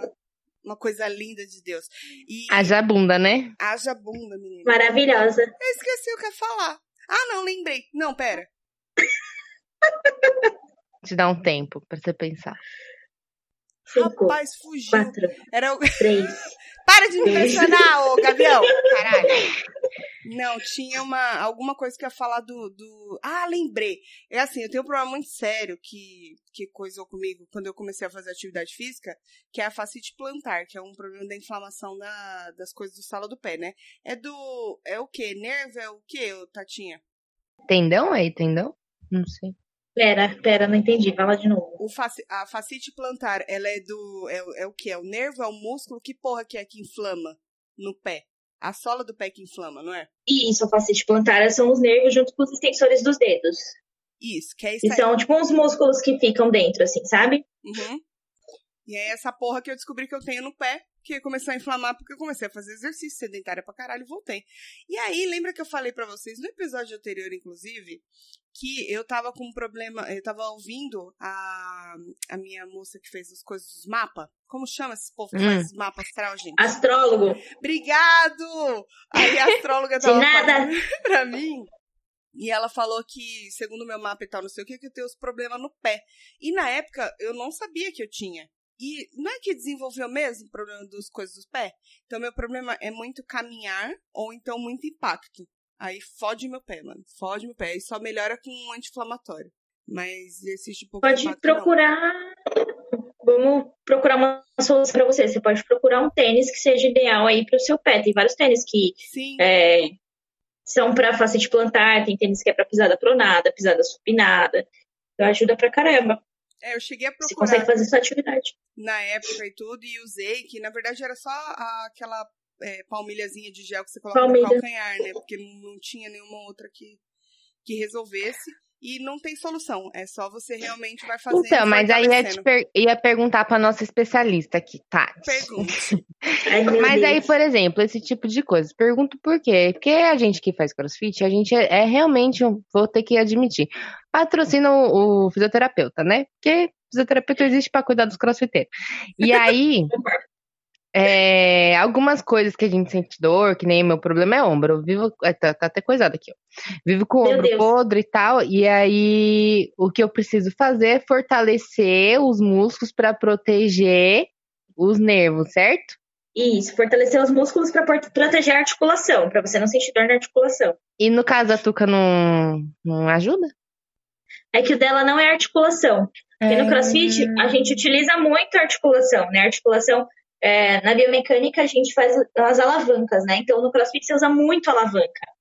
uma coisa linda de Deus. E Haja bunda, né? haja bunda, menina. Maravilhosa. Eu esqueci o que eu ia falar. Ah, não, lembrei. Não, pera. Te dá um tempo pra você pensar. Cinco, Rapaz, fugiu. quatro, Era o... três. Para de me impressionar, ô Gavião! Caralho. Não, tinha uma, alguma coisa que eu ia falar do, do. Ah, lembrei. É assim, eu tenho um problema muito sério que, que coisou comigo quando eu comecei a fazer atividade física, que é a fascite plantar, que é um problema da inflamação da, das coisas do sala do pé, né? É do. É o quê? Nervo? É o quê, Tatinha? Tendão aí, tendão? Não sei. Pera, pera, não entendi. Fala de novo. O faci- a fascite plantar, ela é do. É, o- é o quê? É o nervo? É o músculo? Que porra que é que inflama no pé? A sola do pé que inflama, não é? Isso, a fascite plantar são os nervos junto com os extensores dos dedos. Isso, que é isso E aí. são tipo uns músculos que ficam dentro, assim, sabe? Uhum. E aí essa porra que eu descobri que eu tenho no pé, que começou a inflamar porque eu comecei a fazer exercício sedentária pra caralho e voltei. E aí, lembra que eu falei pra vocês no episódio anterior, inclusive, que eu tava com um problema, eu tava ouvindo a, a minha moça que fez as coisas dos mapas. Como chama esse povo que Hum. faz mapa astral, gente? Astrólogo. Obrigado! Aí a astróloga tava nada. pra mim. E ela falou que, segundo o meu mapa e tal, não sei o que, que eu tenho os problemas no pé. E na época, eu não sabia que eu tinha. E não é que desenvolveu mesmo o problema das coisas dos pés? Então, meu problema é muito caminhar ou então muito impacto. Aí fode meu pé, mano. Fode meu pé. E só melhora com um anti-inflamatório. Mas existe pouco Pode impacto, não. procurar. Vamos procurar uma solução pra você. Você pode procurar um tênis que seja ideal aí pro seu pé. Tem vários tênis que Sim. é, são pra facete plantar, tem tênis que é pra pisada pronada, pisada supinada. Então ajuda pra caramba. É, eu cheguei a Você procurar. consegue fazer sua atividade. na época e tudo, e usei, que na verdade era só aquela é, palmilhazinha de gel que você coloca Palmilha. no calcanhar, né? Porque não, não tinha nenhuma outra que, que resolvesse. E não tem solução. É só você realmente vai fazendo. Então, mas aí ia, te fortalecendo. per- ia perguntar pra nossa especialista aqui, Tati. Pergunte. Mas aí, por exemplo, esse tipo de coisa. Pergunto por quê? Porque a gente que faz crossfit, a gente é, é realmente, um- vou ter que admitir, patrocina o, o fisioterapeuta, né? Porque fisioterapeuta existe pra cuidar dos crossfiteiros. E aí, é, algumas coisas que a gente sente dor, que nem meu problema é ombro. Eu vivo, é, tá, tá até coisado aqui, ó. Vivo com o ombro podre e tal. E aí, o que eu preciso fazer é fortalecer os músculos pra proteger os nervos, certo? Isso, fortalecer os músculos pra por- proteger a articulação, pra você não sentir dor na articulação. E no caso a Tuca não, não ajuda? É que o dela não é articulação. Porque É. no CrossFit a gente utiliza muito a articulação, né? A articulação é, na biomecânica a gente faz as alavancas, né? Então no CrossFit você usa muito alavanca.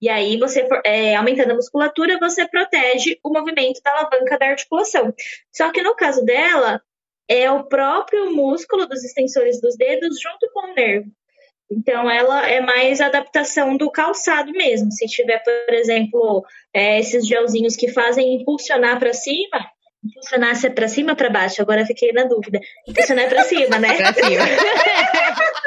E aí você é, aumentando a musculatura você protege o movimento da alavanca da articulação. Só que no caso dela é o próprio músculo dos extensores dos dedos junto com o nervo. Então ela é mais adaptação do calçado mesmo. Se tiver, por exemplo, é, esses gelzinhos que fazem impulsionar para cima, impulsionar se é para cima ou para baixo? Agora eu fiquei na dúvida. Impulsionar é para cima, né? Pra cima.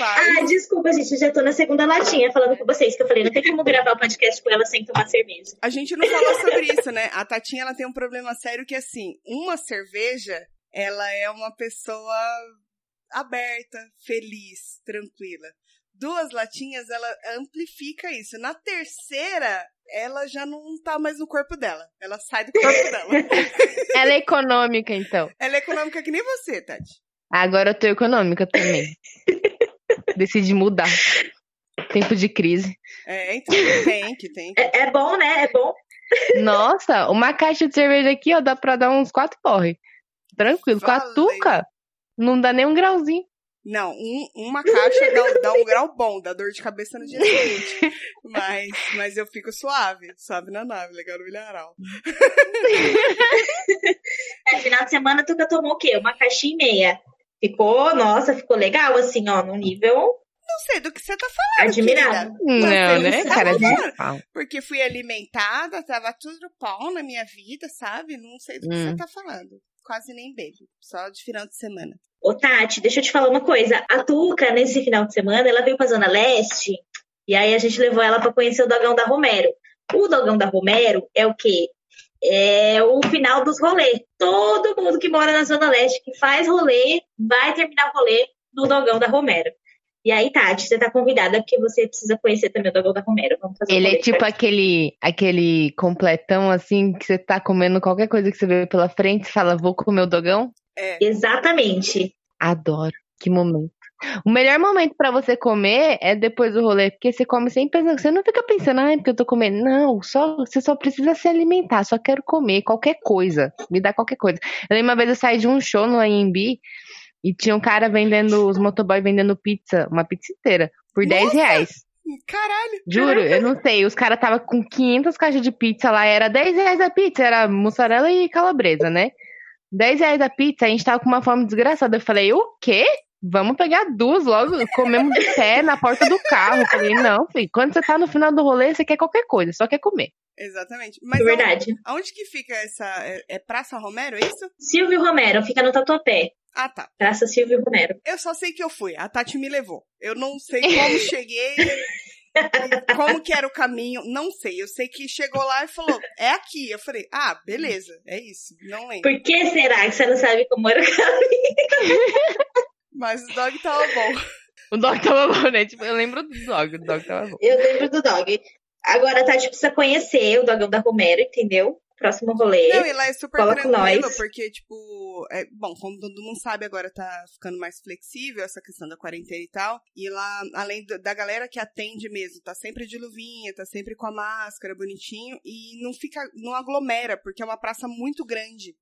Ah, desculpa, gente, eu já tô na segunda latinha falando com vocês, que eu falei, não tem como gravar o podcast com ela sem tomar cerveja. A gente não falou sobre isso, né? A Tatinha, ela tem um problema sério que, assim, uma cerveja, ela é uma pessoa aberta, feliz, tranquila. Duas latinhas, ela amplifica isso. Na terceira, ela já não tá mais no corpo dela. Ela sai do corpo dela. Ela é econômica, então. Ela é econômica que nem você, Tati. Agora eu tô econômica também. Decidi mudar. Tempo de crise. É, então, tem que, tem que. É, é bom, né? É bom. Nossa, uma caixa de cerveja aqui, ó, dá pra dar uns quatro porre. Tranquilo. Com a Valeu. Tuca, não dá nem um grauzinho. Não, um- uma caixa dá, dá um grau bom, dá dor de cabeça no dia seguinte. Mas, mas eu fico suave, suave na nave, legal no milharal. É, final de semana tu tomou o quê? Uma caixinha e meia. Ficou, nossa, ficou legal, assim, ó, no nível. Não sei do que você tá falando. Querida. Não né, tá cara? pau. Porque fui alimentada, tava tudo pau na minha vida, sabe? Não sei do que Hum. você tá falando. Quase nem bebo. Só de final de semana. Ô, Tati, deixa eu te falar uma coisa. A Tuca, nesse final de semana, ela veio pra Zona Leste e aí a gente levou ela pra conhecer o Dogão da Romero. O Dogão da Romero é o quê? É o final dos rolês. Todo mundo que mora na Zona Leste, que faz rolê, vai terminar o rolê no Dogão da Romero. E aí, Tati, você tá convidada porque você precisa conhecer também o Dogão da Romero. Vamos fazer um Ele é rolê tipo aquele, aquele completão assim, que você tá comendo qualquer coisa que você vê pela frente e fala, vou comer o dogão? É. Exatamente. Adoro. Que momento. O melhor momento pra você comer é depois do rolê, porque você come sem pensar. Você não fica pensando, ai, porque eu tô comendo. Não, só, você só precisa se alimentar. Só quero comer qualquer coisa. Me dá qualquer coisa. Eu lembro uma vez eu saí de um show no AMB e tinha um cara vendendo, os motoboy vendendo pizza, uma pizza inteira, por 10 Nossa! reais. Caralho. Juro, eu não sei. Os caras tava com 500 caixas de pizza lá, era 10 reais a pizza, era mussarela e calabresa, né? 10 reais a pizza, a gente tava com uma fome desgraçada. Eu falei, o quê? Vamos pegar duas logo, comemos de pé na porta do carro. Eu falei, não, filho, quando você tá no final do rolê, você quer qualquer coisa, só quer comer. Exatamente. Mas verdade. aonde, aonde que fica essa. É, é Praça Romero, é isso? Silvio Romero, fica no Tatuapé. Ah, tá. Praça Silvio Romero. Eu só sei que eu fui. A Tati me levou. Eu não sei como cheguei. Como que era o caminho, não sei. Eu sei que chegou lá e falou, é aqui. Eu falei, ah, beleza, é isso. Não lembro. Por que será que você não sabe como era o caminho? Mas o dog tava bom. O dog tava bom, né? Tipo, eu lembro do dog, o dog tava bom. Eu lembro do dog. Agora a Tati precisa conhecer o Dogão da Romero, entendeu? Próximo rolê. Não, e lá é super tranquilo, porque, tipo, é, bom, como todo mundo sabe, agora tá ficando mais flexível essa questão da quarentena e tal. E lá, além do- da galera que atende mesmo, tá sempre de luvinha, tá sempre com a máscara, bonitinho, e não fica, não aglomera, porque é uma praça muito grande.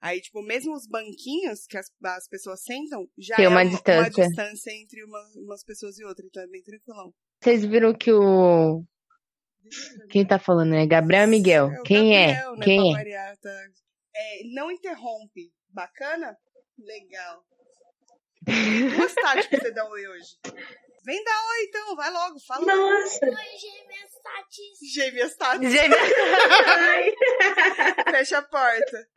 Aí, tipo, mesmo os banquinhos que as, as pessoas sentam, já Tem é uma uma, distância. distância entre uma- umas pessoas e outras, então é bem tranquilão. Vocês viram que o. Quem tá falando é Gabriel Miguel. É Quem Gabriel, é? né, Quem é? variar, tá? É, Não interrompe. Bacana? Legal. Duas Tati pra você dar oi hoje. Vem dar oi então, vai logo, fala. Nossa! Gêmeas Tati. Gêmea. Ai. Fecha a porta.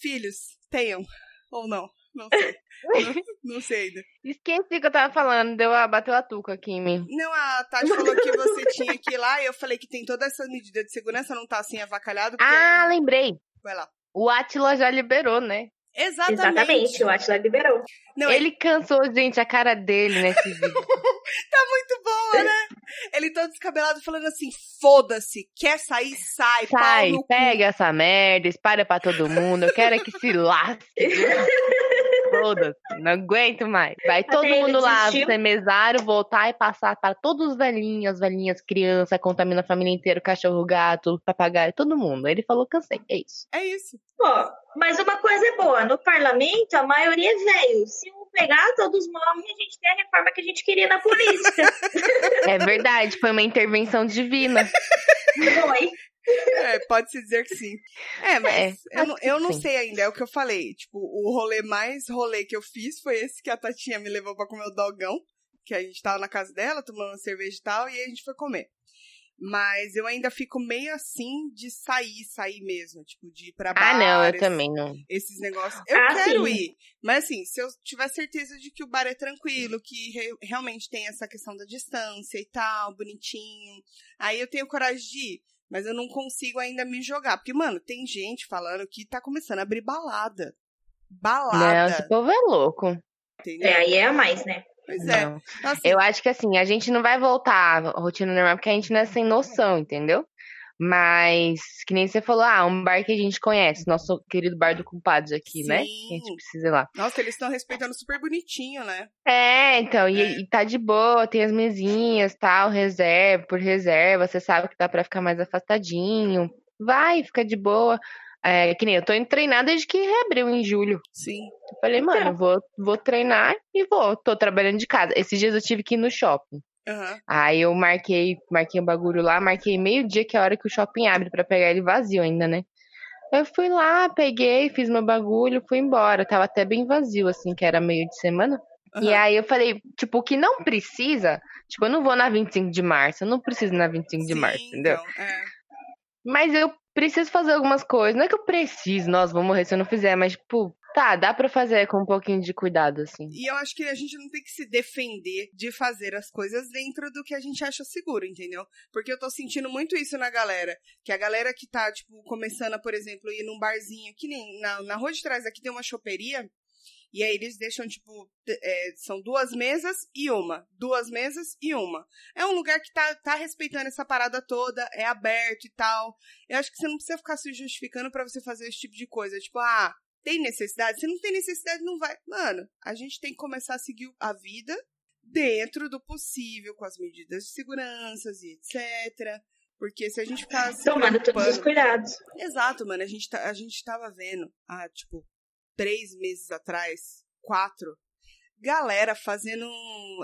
Filhos, tenham. Ou não. Não sei. Não, não sei ainda. Esqueci que eu tava falando, deu a, bateu a tuca aqui em mim. Não, a Tati falou que você tinha que ir lá e eu falei que tem toda essa medida de segurança, não tá assim avacalhado. Porque... Ah, lembrei. Vai lá. O Atila já liberou, né? Exatamente. Exatamente, o Atila liberou. Não, Ele cansou, gente, a cara dele nesse vídeo. Tá muito boa, né? Ele todo descabelado falando assim: foda-se, quer sair, sai, Sai, no cu. pega essa merda, espalha pra todo mundo. Eu quero é que se lasque. Foda-se, não aguento mais. Vai todo Até mundo lá, desistiu. ser mesário, voltar e passar para todos os velhinhos, as velhinhas, criança, contamina a família inteira, cachorro, gato, papagaio, todo mundo. Ele falou, cansei, é isso. É isso. Pô, mas uma coisa é boa, no parlamento a maioria é velho. Se um pegar, todos morrem, a gente tem a reforma que a gente queria na política. É verdade, foi uma intervenção divina. Foi. É, pode-se dizer que sim. É, mas É, eu, não, eu não sei ainda, é o que eu falei. Tipo, o rolê mais rolê que eu fiz foi esse que a Tatinha me levou pra comer o dogão. Que a gente tava na casa dela, tomando cerveja e tal, e aí a gente foi comer. Mas eu ainda fico meio assim de sair, sair mesmo. Tipo, de ir pra Ah, não, eu bares, também não. esses negócios. Eu Ah, quero sim. ir. Mas assim, se eu tiver certeza de que o bar é tranquilo, que re- realmente tem essa questão da distância e tal, bonitinho, aí eu tenho coragem de ir. Mas eu não consigo ainda me jogar. Porque, mano, tem gente falando que tá começando a abrir balada. Não, Balada. esse povo é louco. Entendeu? É, aí é a mais, né? Pois é. Não. Então, assim, Eu acho que assim, a gente não vai voltar à rotina normal porque a gente não é sem noção, entendeu? Mas, que nem você falou, ah, um bar que a gente conhece, nosso querido bar do Culpados aqui, né? Que a Sim. gente precisa ir lá. Nossa, eles estão respeitando super bonitinho, né? É, então, e, É. e tá de boa, tem as mesinhas, tal, reserva, por reserva, você sabe que dá pra ficar mais afastadinho. Vai, fica de boa. É, que nem eu tô indo treinar desde que reabriu em julho. Sim. Eu falei, mano, vou, vou treinar e vou. Tô trabalhando de casa. Esses dias eu tive que ir no shopping. Aham. Aí eu marquei, marquei um bagulho lá, marquei meio-dia, que é a hora que o shopping abre pra pegar ele vazio ainda, né? Eu fui lá, peguei, fiz meu bagulho, fui embora. Tava até bem vazio, assim, que era meio de semana. E aí eu falei, tipo, o que não precisa, tipo, eu não vou na 25 de março, eu não preciso na 25 de Sim, março, entendeu? então, é. Mas eu preciso fazer algumas coisas. Não é que eu preciso, nossa, vou morrer se eu não fizer, mas, tipo, tá, dá pra fazer com um pouquinho de cuidado, assim. E eu acho que a gente não tem que se defender de fazer as coisas dentro do que a gente acha seguro, entendeu? Porque eu tô sentindo muito isso na galera. Que a galera que tá, tipo, começando a, por exemplo, ir num barzinho, que nem na, na rua de trás aqui tem uma choperia. E aí eles deixam, tipo, é, são duas mesas e uma. Duas mesas e uma. É um lugar que tá, tá respeitando essa parada toda, é aberto e tal. Eu acho que você não precisa ficar se justificando pra você fazer esse tipo de coisa. Tipo, ah, tem necessidade? Se não tem necessidade, não vai. Mano, a gente tem que começar a seguir a vida dentro do possível, com as medidas de segurança e etc. Porque se a gente ficar Tomando todos os cuidados. Exato, mano. A gente, tá, a gente tava vendo há, tipo, três meses atrás, quatro, galera fazendo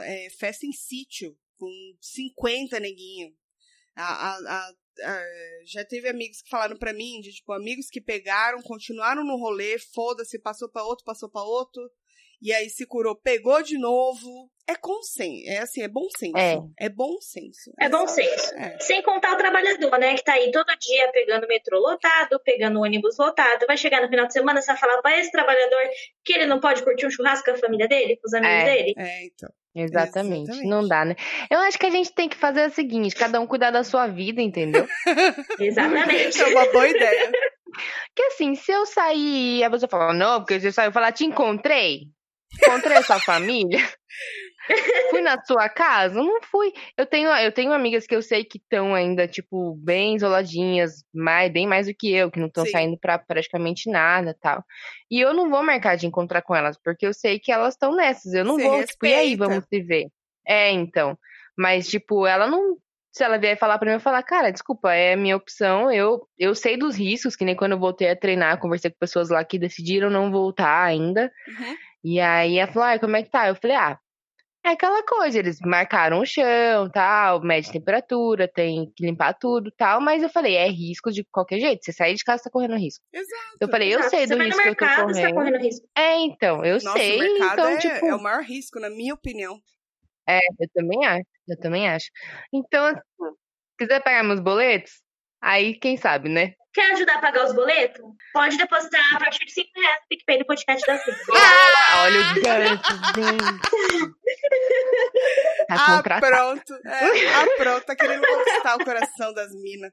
é, festa em sítio com 50 neguinho. A, a- a- a- já teve amigos que falaram pra mim, de, tipo, amigos que pegaram, continuaram no rolê, foda-se, passou pra outro, passou pra outro, e aí se curou, pegou de novo. É consenso, é assim, é bom senso. É. É bom senso. É bom senso. É. Sem contar o trabalhador, né? Que tá aí todo dia pegando o metrô lotado, pegando o ônibus lotado. Vai chegar no final de semana, você vai falar pra esse trabalhador que ele não pode curtir um churrasco com a família dele, com os amigos É. dele. É, então. Exatamente. Exatamente. Não dá, né? Eu acho que a gente tem que fazer o seguinte: cada um cuidar da sua vida, entendeu? Exatamente. É uma boa ideia. Porque assim, se eu sair e a pessoa fala, não, porque você saiu falar, te encontrei. Encontrei a sua família. fui na sua casa? Não fui. Eu tenho, eu tenho amigas que eu sei que estão ainda, tipo, bem isoladinhas, mais, bem mais do que eu, que não estão saindo pra praticamente nada tal. E eu não vou marcar de encontrar com elas, porque eu sei que elas estão nessas. Eu não Você vou, tipo, e aí, respeita. vamos se ver. É, então. Mas, tipo, ela não. Se ela vier falar pra mim, eu falar, cara, desculpa, é a minha opção. Eu, eu sei dos riscos, que nem quando eu voltei a treinar, conversei com pessoas lá que decidiram não voltar ainda. Uhum. E aí ela falou, ah, como é que tá? Eu falei, ah, é aquela coisa, eles marcaram o chão, tal, mede temperatura, tem que limpar tudo, tal, mas eu falei, é risco de qualquer jeito. Você sair de casa tá correndo risco. Exato. Eu falei, eu Exato. sei do risco que eu tô mercado, você tá correndo. correndo risco. É, então, eu Nossa, sei, o mercado então, é, tipo, é o maior risco, na minha opinião. é, eu também acho, eu também acho. Então, assim, quiser pagar meus boletos, aí quem sabe, né? Quer ajudar a pagar os boletos? Pode depositar a partir de 5 reais no PicPay do podcast da Cinco. Ah, olha o gancho, gente. Tá ah, contratado. pronto. É, ah, pronto. Tá querendo conquistar o coração das minas.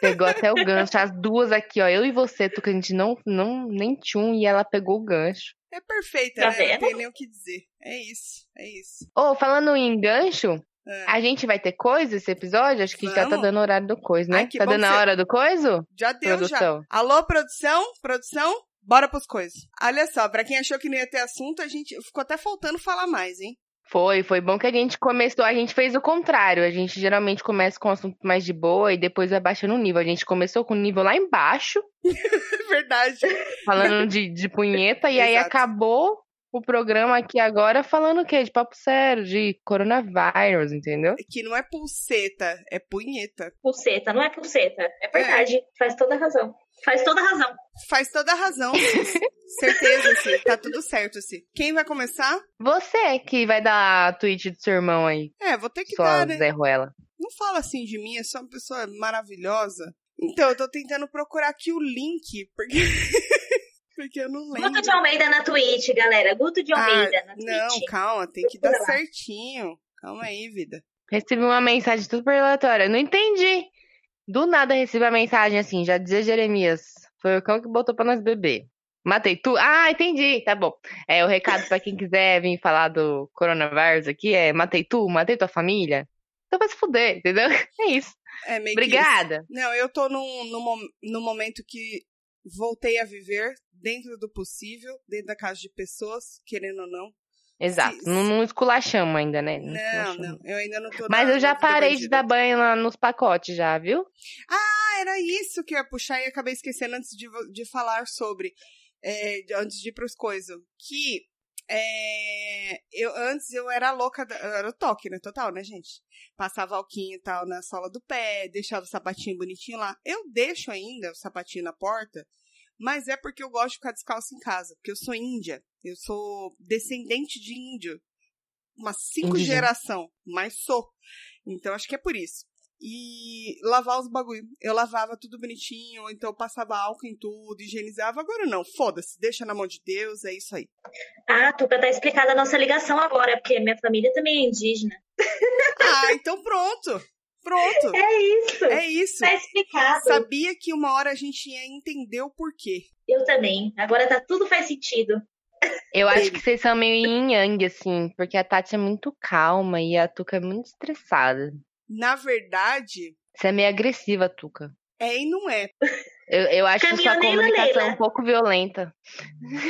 Pegou até o gancho. As duas aqui, ó. Eu e você, tu que a gente não, não nem tchum, e ela pegou o gancho. É perfeita, Tá né? Não tem nem o que dizer. É isso, é isso. Ô, falando em gancho, É. a gente vai ter coisa esse episódio? Acho que já tá Vamos. dando horário do coisa, né? Ai, que tá dando a hora do coiso? Já deu, Produção. já. Alô, produção? Produção? Bora pros coisas. Olha só, pra quem achou que não ia ter assunto, a gente ficou até faltando falar mais, hein? Foi, foi bom que a gente começou, a gente fez o contrário. A gente geralmente começa com um assunto mais de boa e depois vai baixando o nível. A gente começou com o nível lá embaixo, verdade. falando de, de punheta, e aí acabou o programa aqui agora falando o quê? De papo sério, de coronavírus, entendeu? Que não é pulseta, é punheta. Pulseta, não é pulseta. É verdade. Faz toda a razão. Faz toda a razão. Faz toda a razão. Certeza, Cis. Tá tudo certo, Cis. Quem vai começar? Você que vai dar a tweet do seu irmão aí, É, vou ter que sua dar, né? Zé Ruela. Não fala assim de mim, eu sou uma pessoa maravilhosa. Então, eu tô tentando procurar aqui o link, porque. porque eu não lembro. Guto de Almeida na Twitch, galera. Guto de Almeida Ah, na Twitch. não, calma, tem que dar certinho. Calma aí, vida. Recebi uma mensagem super aleatória. Não entendi. Do nada recebi a mensagem assim, já dizia Jeremias. Foi o cão que botou pra nós beber. Matei tu. Ah, entendi. Tá bom. É, o recado pra quem quiser vir falar do coronavírus aqui é matei tu, matei tua família. Então vai se fuder, entendeu? É isso. É meio que Obrigada. isso. Não, eu tô num, num, num momento que voltei a viver dentro do possível, dentro da casa de pessoas, querendo ou não. Exato. Não, não esculachamos ainda, né? Não, esculachamos. não, eu ainda não tô Mas eu já parei de dar banho lá nos pacotes já, viu? Ah, era isso que eu ia puxar e acabei esquecendo antes de, de falar sobre. é, antes de ir pros coisas. Que é, eu, antes eu era louca, eu era o toque, né? Total, né, gente? Passava alquinho e tal na sola do pé, deixava o sapatinho bonitinho lá. Eu deixo ainda o sapatinho na porta, mas é porque eu gosto de ficar descalço em casa, porque eu sou índia, eu sou descendente de índio, umas cinco Indígena. geração, mas sou. Então acho que é por isso. E lavar os bagulho. Eu lavava tudo bonitinho, ou então eu passava álcool em tudo, higienizava. Agora não, foda-se, deixa na mão de Deus, é isso aí. Ah, Tuca, tá explicada a nossa ligação agora, porque minha família também é indígena. Ah, então pronto. Pronto. É isso. É isso. Tá explicado. Sabia que uma hora a gente ia entender o porquê. Eu também. Agora tá tudo faz sentido. Eu acho que vocês são meio yin yang, assim, porque a Tati é muito calma e a Tuca é muito estressada. Na verdade, Você é meio agressiva, Tuca. é e não é. Eu, eu acho que sua comunicação é Leila. um pouco violenta.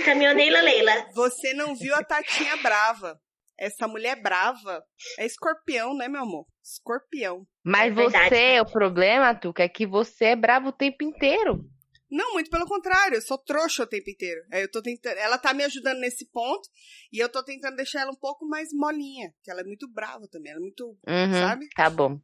Caminhoneira Leila. Você não viu a Tatinha brava. Essa mulher brava é escorpião, né, meu amor? Escorpião. Mas É verdade, você, né? o problema, Tuca, é que você é bravo o tempo inteiro. Não, muito pelo contrário, eu sou trouxa o tempo inteiro. Aí eu tô tentando, ela tá me ajudando nesse ponto e eu tô tentando deixar ela um pouco mais molinha, que ela é muito brava também, ela é muito, Uhum, sabe? Tá bom.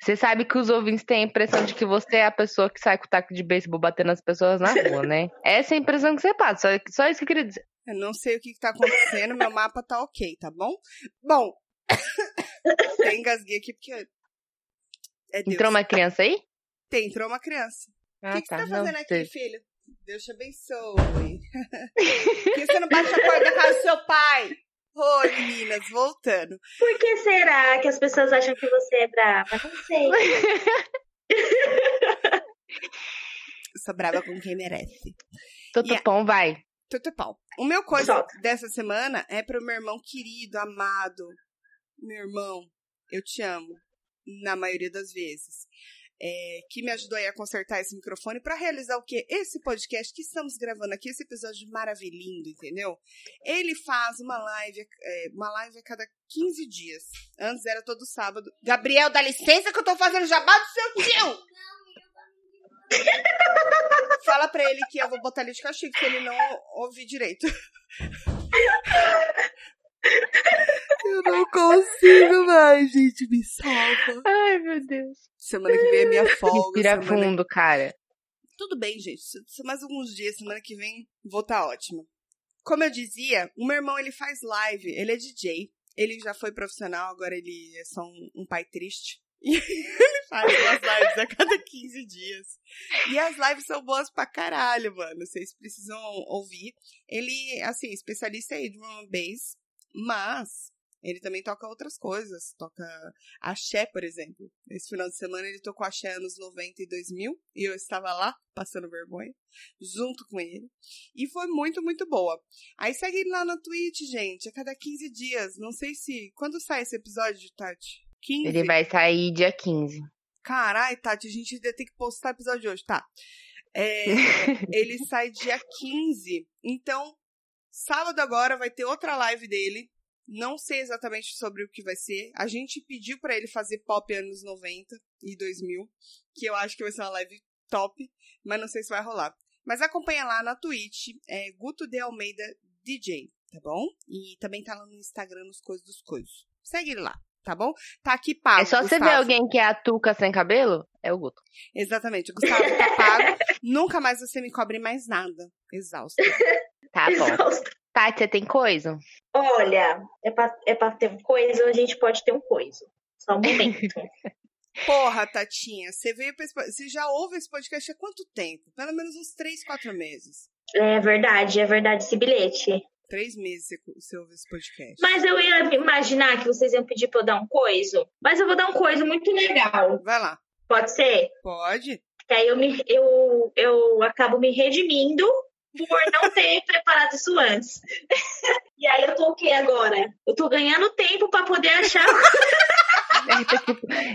Você sabe que os ouvintes têm a impressão de que você é a pessoa que sai com o taco de beisebol batendo as pessoas na rua, né? Essa é a impressão que você passa. Só, só isso que eu queria dizer. Eu não sei o que, que tá acontecendo, meu mapa tá ok, tá bom? Bom, até engasguei aqui porque é Deus. Entrou uma criança aí? Tem, entrou uma criança. O Ah, que, que tá. você tá Não fazendo aqui, sei. filho? Deus te abençoe. Por que você não bate a porta da casa do seu pai? Oi, meninas, voltando. Por que será que as pessoas acham que você é brava? Não sei. Eu sou brava com quem merece. Tudo Yeah. bom, vai. Tudo pau. O meu coisa Solta. dessa semana é pro meu irmão querido, amado. Meu irmão, eu te amo. Na maioria das vezes. É, que me ajudou a consertar esse microfone pra realizar o quê? Esse podcast que estamos gravando aqui, esse episódio maravilhindo, entendeu? Ele faz uma live, é, uma live a cada 15 dias. Antes era todo sábado. Gabriel, dá licença que eu tô fazendo jabá do seu tio! Fala pra ele que eu vou botar ele de castigo se ele não ouvir direito. Eu não consigo mais, gente. Me salva. Ai, meu Deus. Semana que vem é minha folga. Respira semana- fundo, cara. Tudo bem, gente. Mais alguns dias, semana que vem, vou estar ótima. Como eu dizia, o meu irmão, ele faz live. Ele é DJ. Ele já foi profissional, agora ele é só um, um pai triste. E ele faz umas lives a cada 15 dias. E as lives são boas pra caralho, mano. Vocês precisam ouvir. Ele, assim, especialista aí de drum and bass, mas ele também toca outras coisas. Toca axé, por exemplo. Esse final de semana ele tocou axé anos 90 e 2000 e eu estava lá, passando vergonha, junto com ele. E foi muito, muito boa. Aí segue ele lá na Twitch, gente, a cada 15 dias. Não sei se... Quando sai esse episódio, Tati? 15? Ele vai sair dia 15. Carai, Tati, a gente ainda tem que postar o episódio de hoje, tá? É, ele sai dia 15. Então, sábado agora vai ter outra live dele. Não sei exatamente sobre o que vai ser. A gente pediu pra ele fazer pop anos 90 e 2000, que eu acho que vai ser uma live top, mas não sei se vai rolar. Mas acompanha lá na Twitch, é Guto de Almeida DJ, tá bom? E também tá lá no Instagram, nos coisas dos coisas. Segue ele lá, tá bom? Tá aqui pago. É só você ver Gustavo. alguém que é a Tuca sem cabelo? É o Guto. Exatamente. O Gustavo tá pago. Nunca mais você me cobre mais nada. Exausto. Tá bom. Tati, você tem coisa? Olha, é pra, é pra ter um coisa, a gente pode ter um coisa. Só um momento. Porra, Tatinha, você veio pra esse... Você já ouve esse podcast há quanto tempo? Pelo menos uns 3, 4 meses. é verdade, é verdade esse bilhete. Três meses você, você ouve esse podcast. Mas eu ia imaginar que vocês iam pedir pra eu dar um coisa. Mas eu vou dar um coisa muito legal. Vai lá. Pode ser? Pode? Que aí eu, me, eu, eu acabo me redimindo por não ter preparado isso antes. e aí eu tô o quê agora? Eu tô ganhando tempo pra poder achar.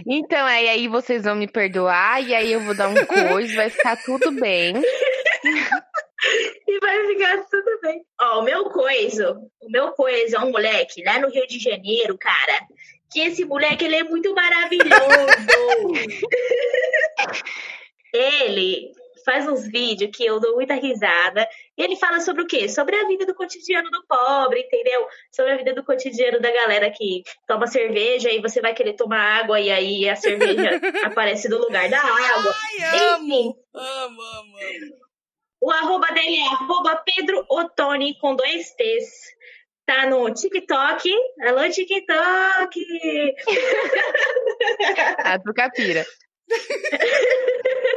Então, aí, aí vocês vão me perdoar e aí eu vou dar um coisa, vai ficar tudo bem. e vai ficar tudo bem. Ó, o meu coisa, o meu coisa é um moleque lá no Rio de Janeiro, cara. Que esse moleque, ele é muito maravilhoso. ele faz uns vídeos que eu dou muita risada. E ele fala sobre o quê? Sobre a vida do cotidiano do pobre, entendeu? Sobre a vida do cotidiano da galera que toma cerveja e você vai querer tomar água e aí a cerveja aparece no lugar da água. Ai, amo! Enfim, Amo, amo, amo. O arroba dele é arroba Pedro Otoni com dois T's. Tá no TikTok. Alô, TikTok! A do Capira.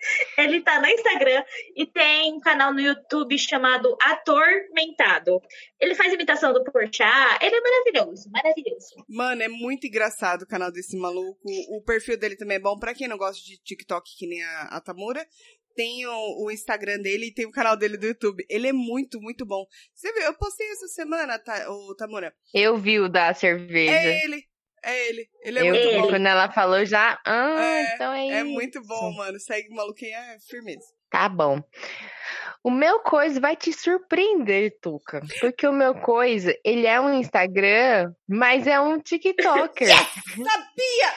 Ele tá no Instagram e tem um canal no YouTube chamado Atormentado. Ele faz imitação do Porchat. Ele é maravilhoso, maravilhoso. Mano, é muito engraçado o canal desse maluco. O perfil dele também é bom. Pra quem não gosta de TikTok, que nem a, a Tamura, tem o, o Instagram dele e tem o canal dele do YouTube. Ele é muito, muito bom. Você viu? Eu postei essa semana, tá, o Tamura. Eu vi o da cerveja. É ele. É ele. Ele é eu muito bom. quando ela falou já. Ah, É, então é, É isso. muito bom, mano. Segue o maluquinho, é firmeza. Tá bom. O meu coisa vai te surpreender, Tuca. Porque o meu coisa, ele é um Instagram, mas é um TikToker. Sabia!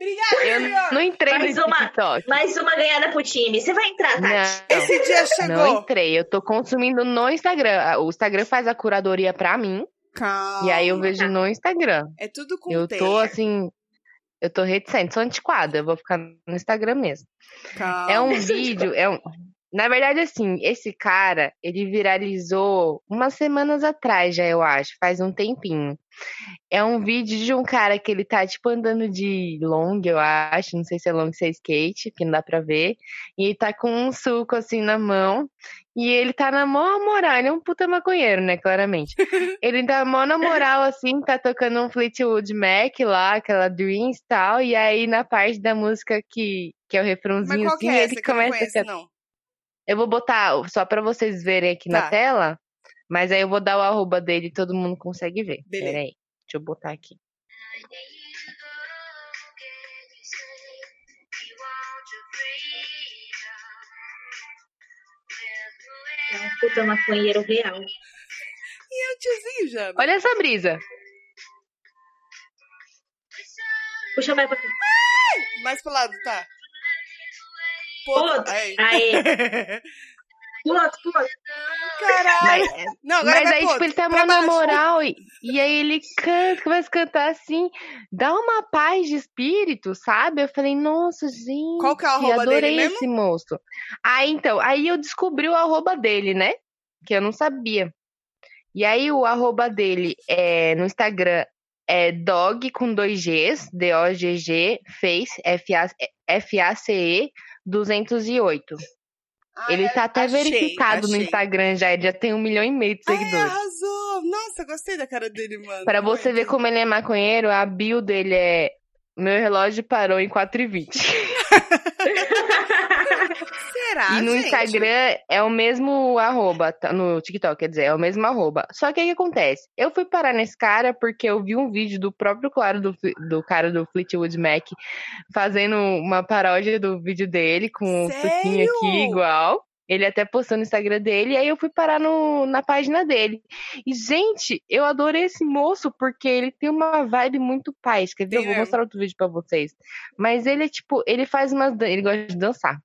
Obrigada, Eu senhor! não entrei Mais no uma- TikTok. Mais uma ganhada pro time. Você vai entrar, Tati? Não, Esse dia não chegou. entrei. Eu tô consumindo no Instagram. O Instagram faz a curadoria pra mim. Calma. E aí eu vejo no Instagram. É tudo com Eu tô assim. Eu tô reticente, sou antiquada. Eu vou ficar no Instagram mesmo. Calma. É um vídeo, é um... Na verdade, assim, esse cara, ele viralizou umas semanas atrás já, eu acho, faz um tempinho. É um vídeo de um cara que ele tá, tipo, andando de long, eu acho, não sei se é long, se é skate, que não dá pra ver. E ele tá com um suco, assim, na mão. E ele tá na mó moral, ele é um puta maconheiro, né, claramente. ele tá mó na moral, assim, tá tocando um Fleetwood Mac lá, aquela Dreams e tal. E aí, na parte da música que, que é o Mas refrãozinho, qual assim, que é essa ele que eu não começa a conheço, não? Eu vou botar só pra vocês verem aqui Tá. na tela, mas aí eu vou dar o arroba dele e todo mundo consegue ver. Beleza. Pera aí, deixa eu botar aqui. É um puta maconheiro real. E o tiozinho, já. Olha essa brisa. Puxa mais pra cá. Mais pro lado, tá? Outro. Aí. Aê. Outro. Caralho. Mas, Não, mas aí, tipo, ele tá baixo. moral e, e aí ele canta, começa a cantar assim, dá uma paz de espírito, sabe? Eu falei, nossa, gente, Qual que é o arroba adorei dele mesmo? esse moço. Aí então, aí eu descobri o arroba dele, né? Que eu não sabia. E aí o arroba dele é no Instagram é dog com dois Gs, D-O-G-G, face, F-A-C-E, 208. Ah, Ele tá até achei, verificado no achei. Instagram já, ele já tem um milhão e meio de Ai, seguidores. arrasou. Nossa, gostei da cara dele, mano. Pra você Muito. ver como ele é maconheiro, a bio dele é meu relógio parou em 4h20. Será, e no gente? Instagram é o mesmo arroba, tá- no TikTok, quer dizer, é o mesmo arroba. Só que o que acontece? Eu fui parar nesse cara porque eu vi um vídeo do próprio claro do, do cara do Fleetwood Mac fazendo uma paródia do vídeo dele com o suquinho aqui igual. Ele até postou no Instagram dele, e aí eu fui parar no, na página dele. E, gente, eu adorei esse moço porque ele tem uma vibe muito paz. Quer ver? Eu vou mesmo. mostrar outro vídeo pra vocês. Mas ele é tipo, ele faz umas. Ele gosta de dançar.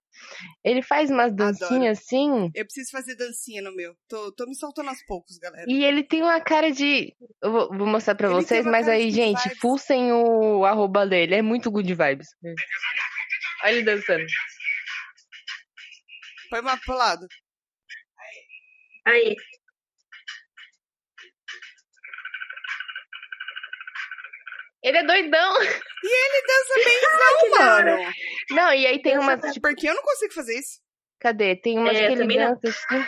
Ele faz umas dancinhas assim. Eu preciso fazer dancinha no meu. Tô, tô me soltando aos poucos, galera. E ele tem uma cara de. Eu vou, vou mostrar tem vocês, mas aí, gente, vibes. fussem o arroba dele. É muito good vibes. Olha ele dançando. Põe mais pro lado. Aí. Ele é doidão. Dança bemzão, mano. Não, e aí tem umas. pra- Tipo, Porque eu não consigo fazer isso. cadê? Tem umas É, que ele não. dança assim.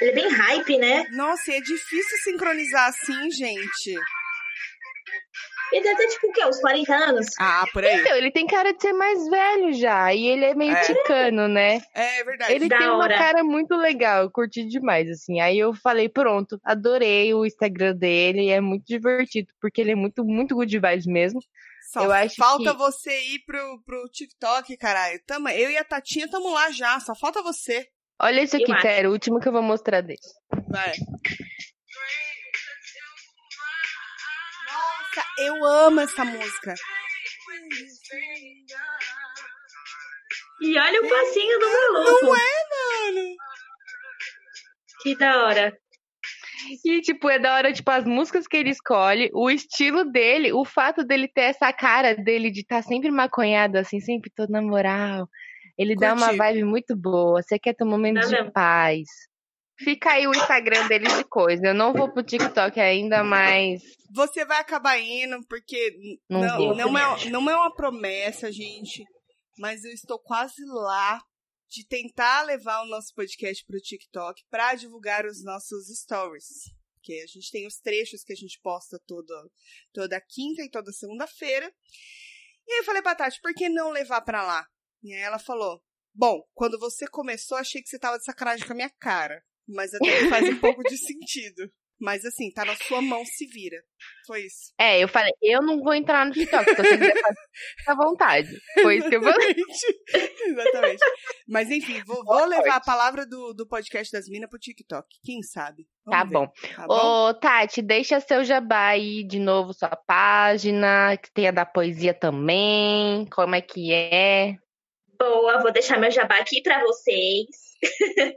Ele é bem hype, né? Nossa, e é difícil sincronizar assim, gente. Ele deve ter, tipo, o quê? Uns 40 anos? Ah, por aí. Então, ele tem cara de ser mais velho já. E ele é meio É. ticano, né? É verdade. Ele Da tem uma hora. cara muito legal, eu curti demais, assim. Aí eu falei, pronto, adorei o Instagram dele, é muito divertido, porque ele é muito, muito good vibes mesmo. Só eu acho falta que- você ir pro, pro TikTok, caralho. Tamo, eu e a Tatinha tamo lá já. Só falta você. Olha isso aqui, sério, o último que eu vou mostrar dele. Vai. Nossa, eu amo essa música. E olha o passinho do maluco. Não é, mano? Que da hora. E, tipo, é da hora, tipo, as músicas que ele escolhe, o estilo dele, o fato dele ter essa cara dele de estar tá sempre maconhado, assim, sempre todo na moral. Ele dá uma vibe muito boa. Você quer ter um momento não, de não. paz. Fica aí o Instagram dele de coisa. Eu não vou pro TikTok ainda, mas. Você vai acabar indo, porque não, não, não, é, não é uma promessa, gente. Mas eu estou quase lá de tentar levar o nosso podcast pro TikTok para divulgar os nossos stories. Que a gente tem os trechos que a gente posta toda, toda quinta e toda segunda-feira. E aí eu falei pra Tati, por que não levar para lá? E aí ela falou: Bom, quando você começou, achei que você tava de sacanagem com a minha cara. Mas até faz um pouco de sentido. Mas assim, tá na sua mão, se vira. Foi isso. É, eu falei, eu não vou entrar no TikTok, quiser fazer, à vontade. Foi isso que eu falei. Exatamente. Mas enfim, vou, vou levar a palavra do, do podcast das minas pro TikTok. Quem sabe? Vamos tá ver. bom. Tá bom. Ô, Tati, deixa seu jabá aí de novo, sua página, que tem a da poesia também. Como é que é? Boa, vou deixar meu jabá aqui para vocês.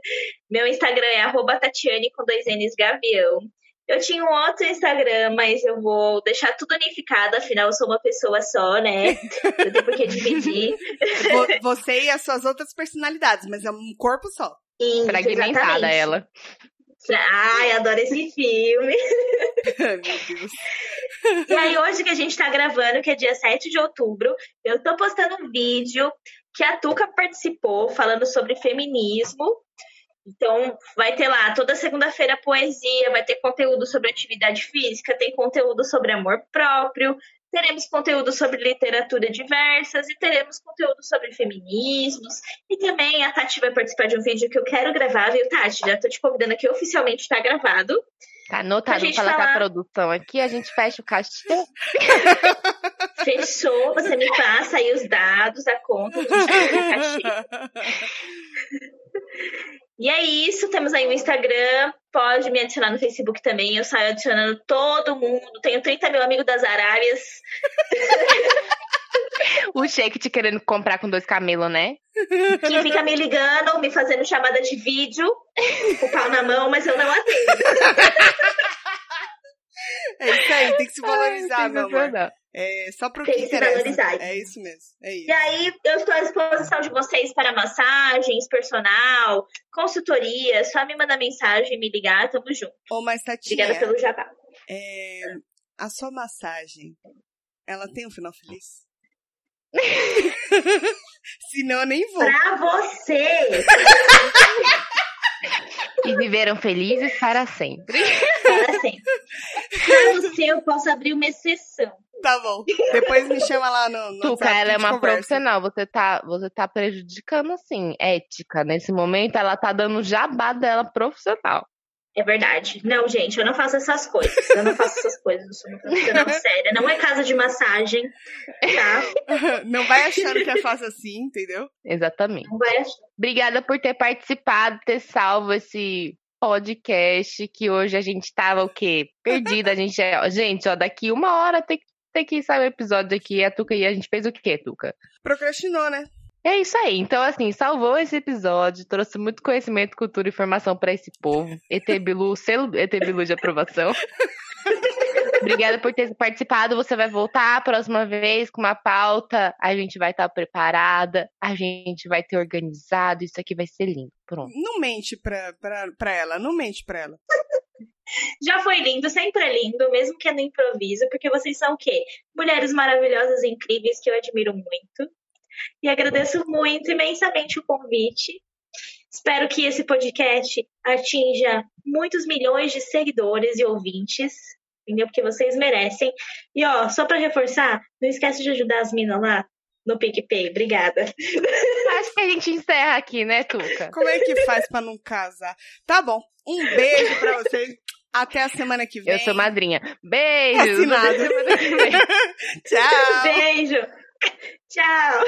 meu Instagram é arroba Tatiane com dois N's Gavião. Eu tinha um outro Instagram, mas eu vou deixar tudo unificado, afinal eu sou uma pessoa só, né? Eu tenho por que dividir. Você e as suas outras personalidades, mas é um corpo só. Isso, Fragmentada exatamente. ela. Ai, adoro esse filme. Ai, meu Deus. E aí, hoje que a gente tá gravando, que é dia 7 de outubro, eu tô postando um vídeo que a Tuca participou falando sobre feminismo. Então, vai ter lá toda segunda-feira poesia, vai ter conteúdo sobre atividade física, tem conteúdo sobre amor próprio, teremos conteúdo sobre literatura diversas e teremos conteúdo sobre feminismos. E também a Tati vai participar de um vídeo que eu quero gravar, viu, Tati? Já tô te convidando aqui, oficialmente tá gravado. Tá anotado, vou falar, falar com a produção aqui, a gente fecha o cachê. Fechou, você me passa aí os dados, a conta, gente cachê. E é isso, temos aí o Instagram, pode me adicionar no Facebook também, eu saio adicionando todo mundo, tenho 30 mil amigos das Arábias. o Sheik te querendo comprar com dois camelos, né? Que fica me ligando, me fazendo chamada de vídeo, com o pau na mão, mas eu não atendo. É isso aí, tem que se valorizar, Ai, meu amor. É, só pro tem que, valorizar. É isso mesmo. É isso. E aí, eu estou à disposição de vocês para massagens, personal, consultoria. Só me mandar mensagem, me ligar, tamo junto. Ô, mas Tatinha, Obrigada pelo jabá. É, a sua massagem, ela tem um final feliz? Senão eu nem vou. Pra você! e viveram felizes para sempre. Para sempre. Pra você, eu posso abrir uma exceção. Tá bom. Depois me chama lá no. no Tuca, ela é uma conversa. profissional. Você tá, você tá prejudicando, assim, ética. Nesse momento, ela tá dando jabá dela profissional. É verdade. Não, gente, eu não faço essas coisas. Eu não faço essas coisas. Eu sou uma profissional séria. Não é casa de massagem, tá? Não vai achando que é fácil assim, entendeu? Exatamente. Não vai achando. Obrigada por ter participado, ter salvo esse podcast, que hoje a gente tava o quê? Perdida. A gente, é, gente, ó, daqui uma hora tem, tem que sair o episódio aqui. A Tuca e a gente fez o quê, Tuca? Procrastinou, né? É isso aí. Então, assim, salvou esse episódio, trouxe muito conhecimento, cultura e informação para esse povo. ET Bilu, selo ET Bilu de aprovação. Obrigada por ter participado. Você vai voltar a próxima vez com uma pauta. A gente vai estar preparada, a gente vai ter organizado. Isso aqui vai ser lindo. Pronto. Não mente pra, pra, pra ela, não mente pra ela. Já foi lindo, sempre é lindo, mesmo que é no improviso, porque vocês são o quê? Mulheres maravilhosas e incríveis que eu admiro muito. E agradeço muito imensamente o convite. Espero que esse podcast atinja muitos milhões de seguidores e ouvintes, entendeu? Porque vocês merecem. E ó, só para reforçar, não esquece de ajudar as minas lá no PicPay. Obrigada. Acho que a gente encerra aqui, né, Tuca? Como é que faz para não casar? Tá bom. Um beijo para vocês. Até a semana que vem. Eu sou madrinha. Beijo. Assinado. Tchau. Beijo. Tchau.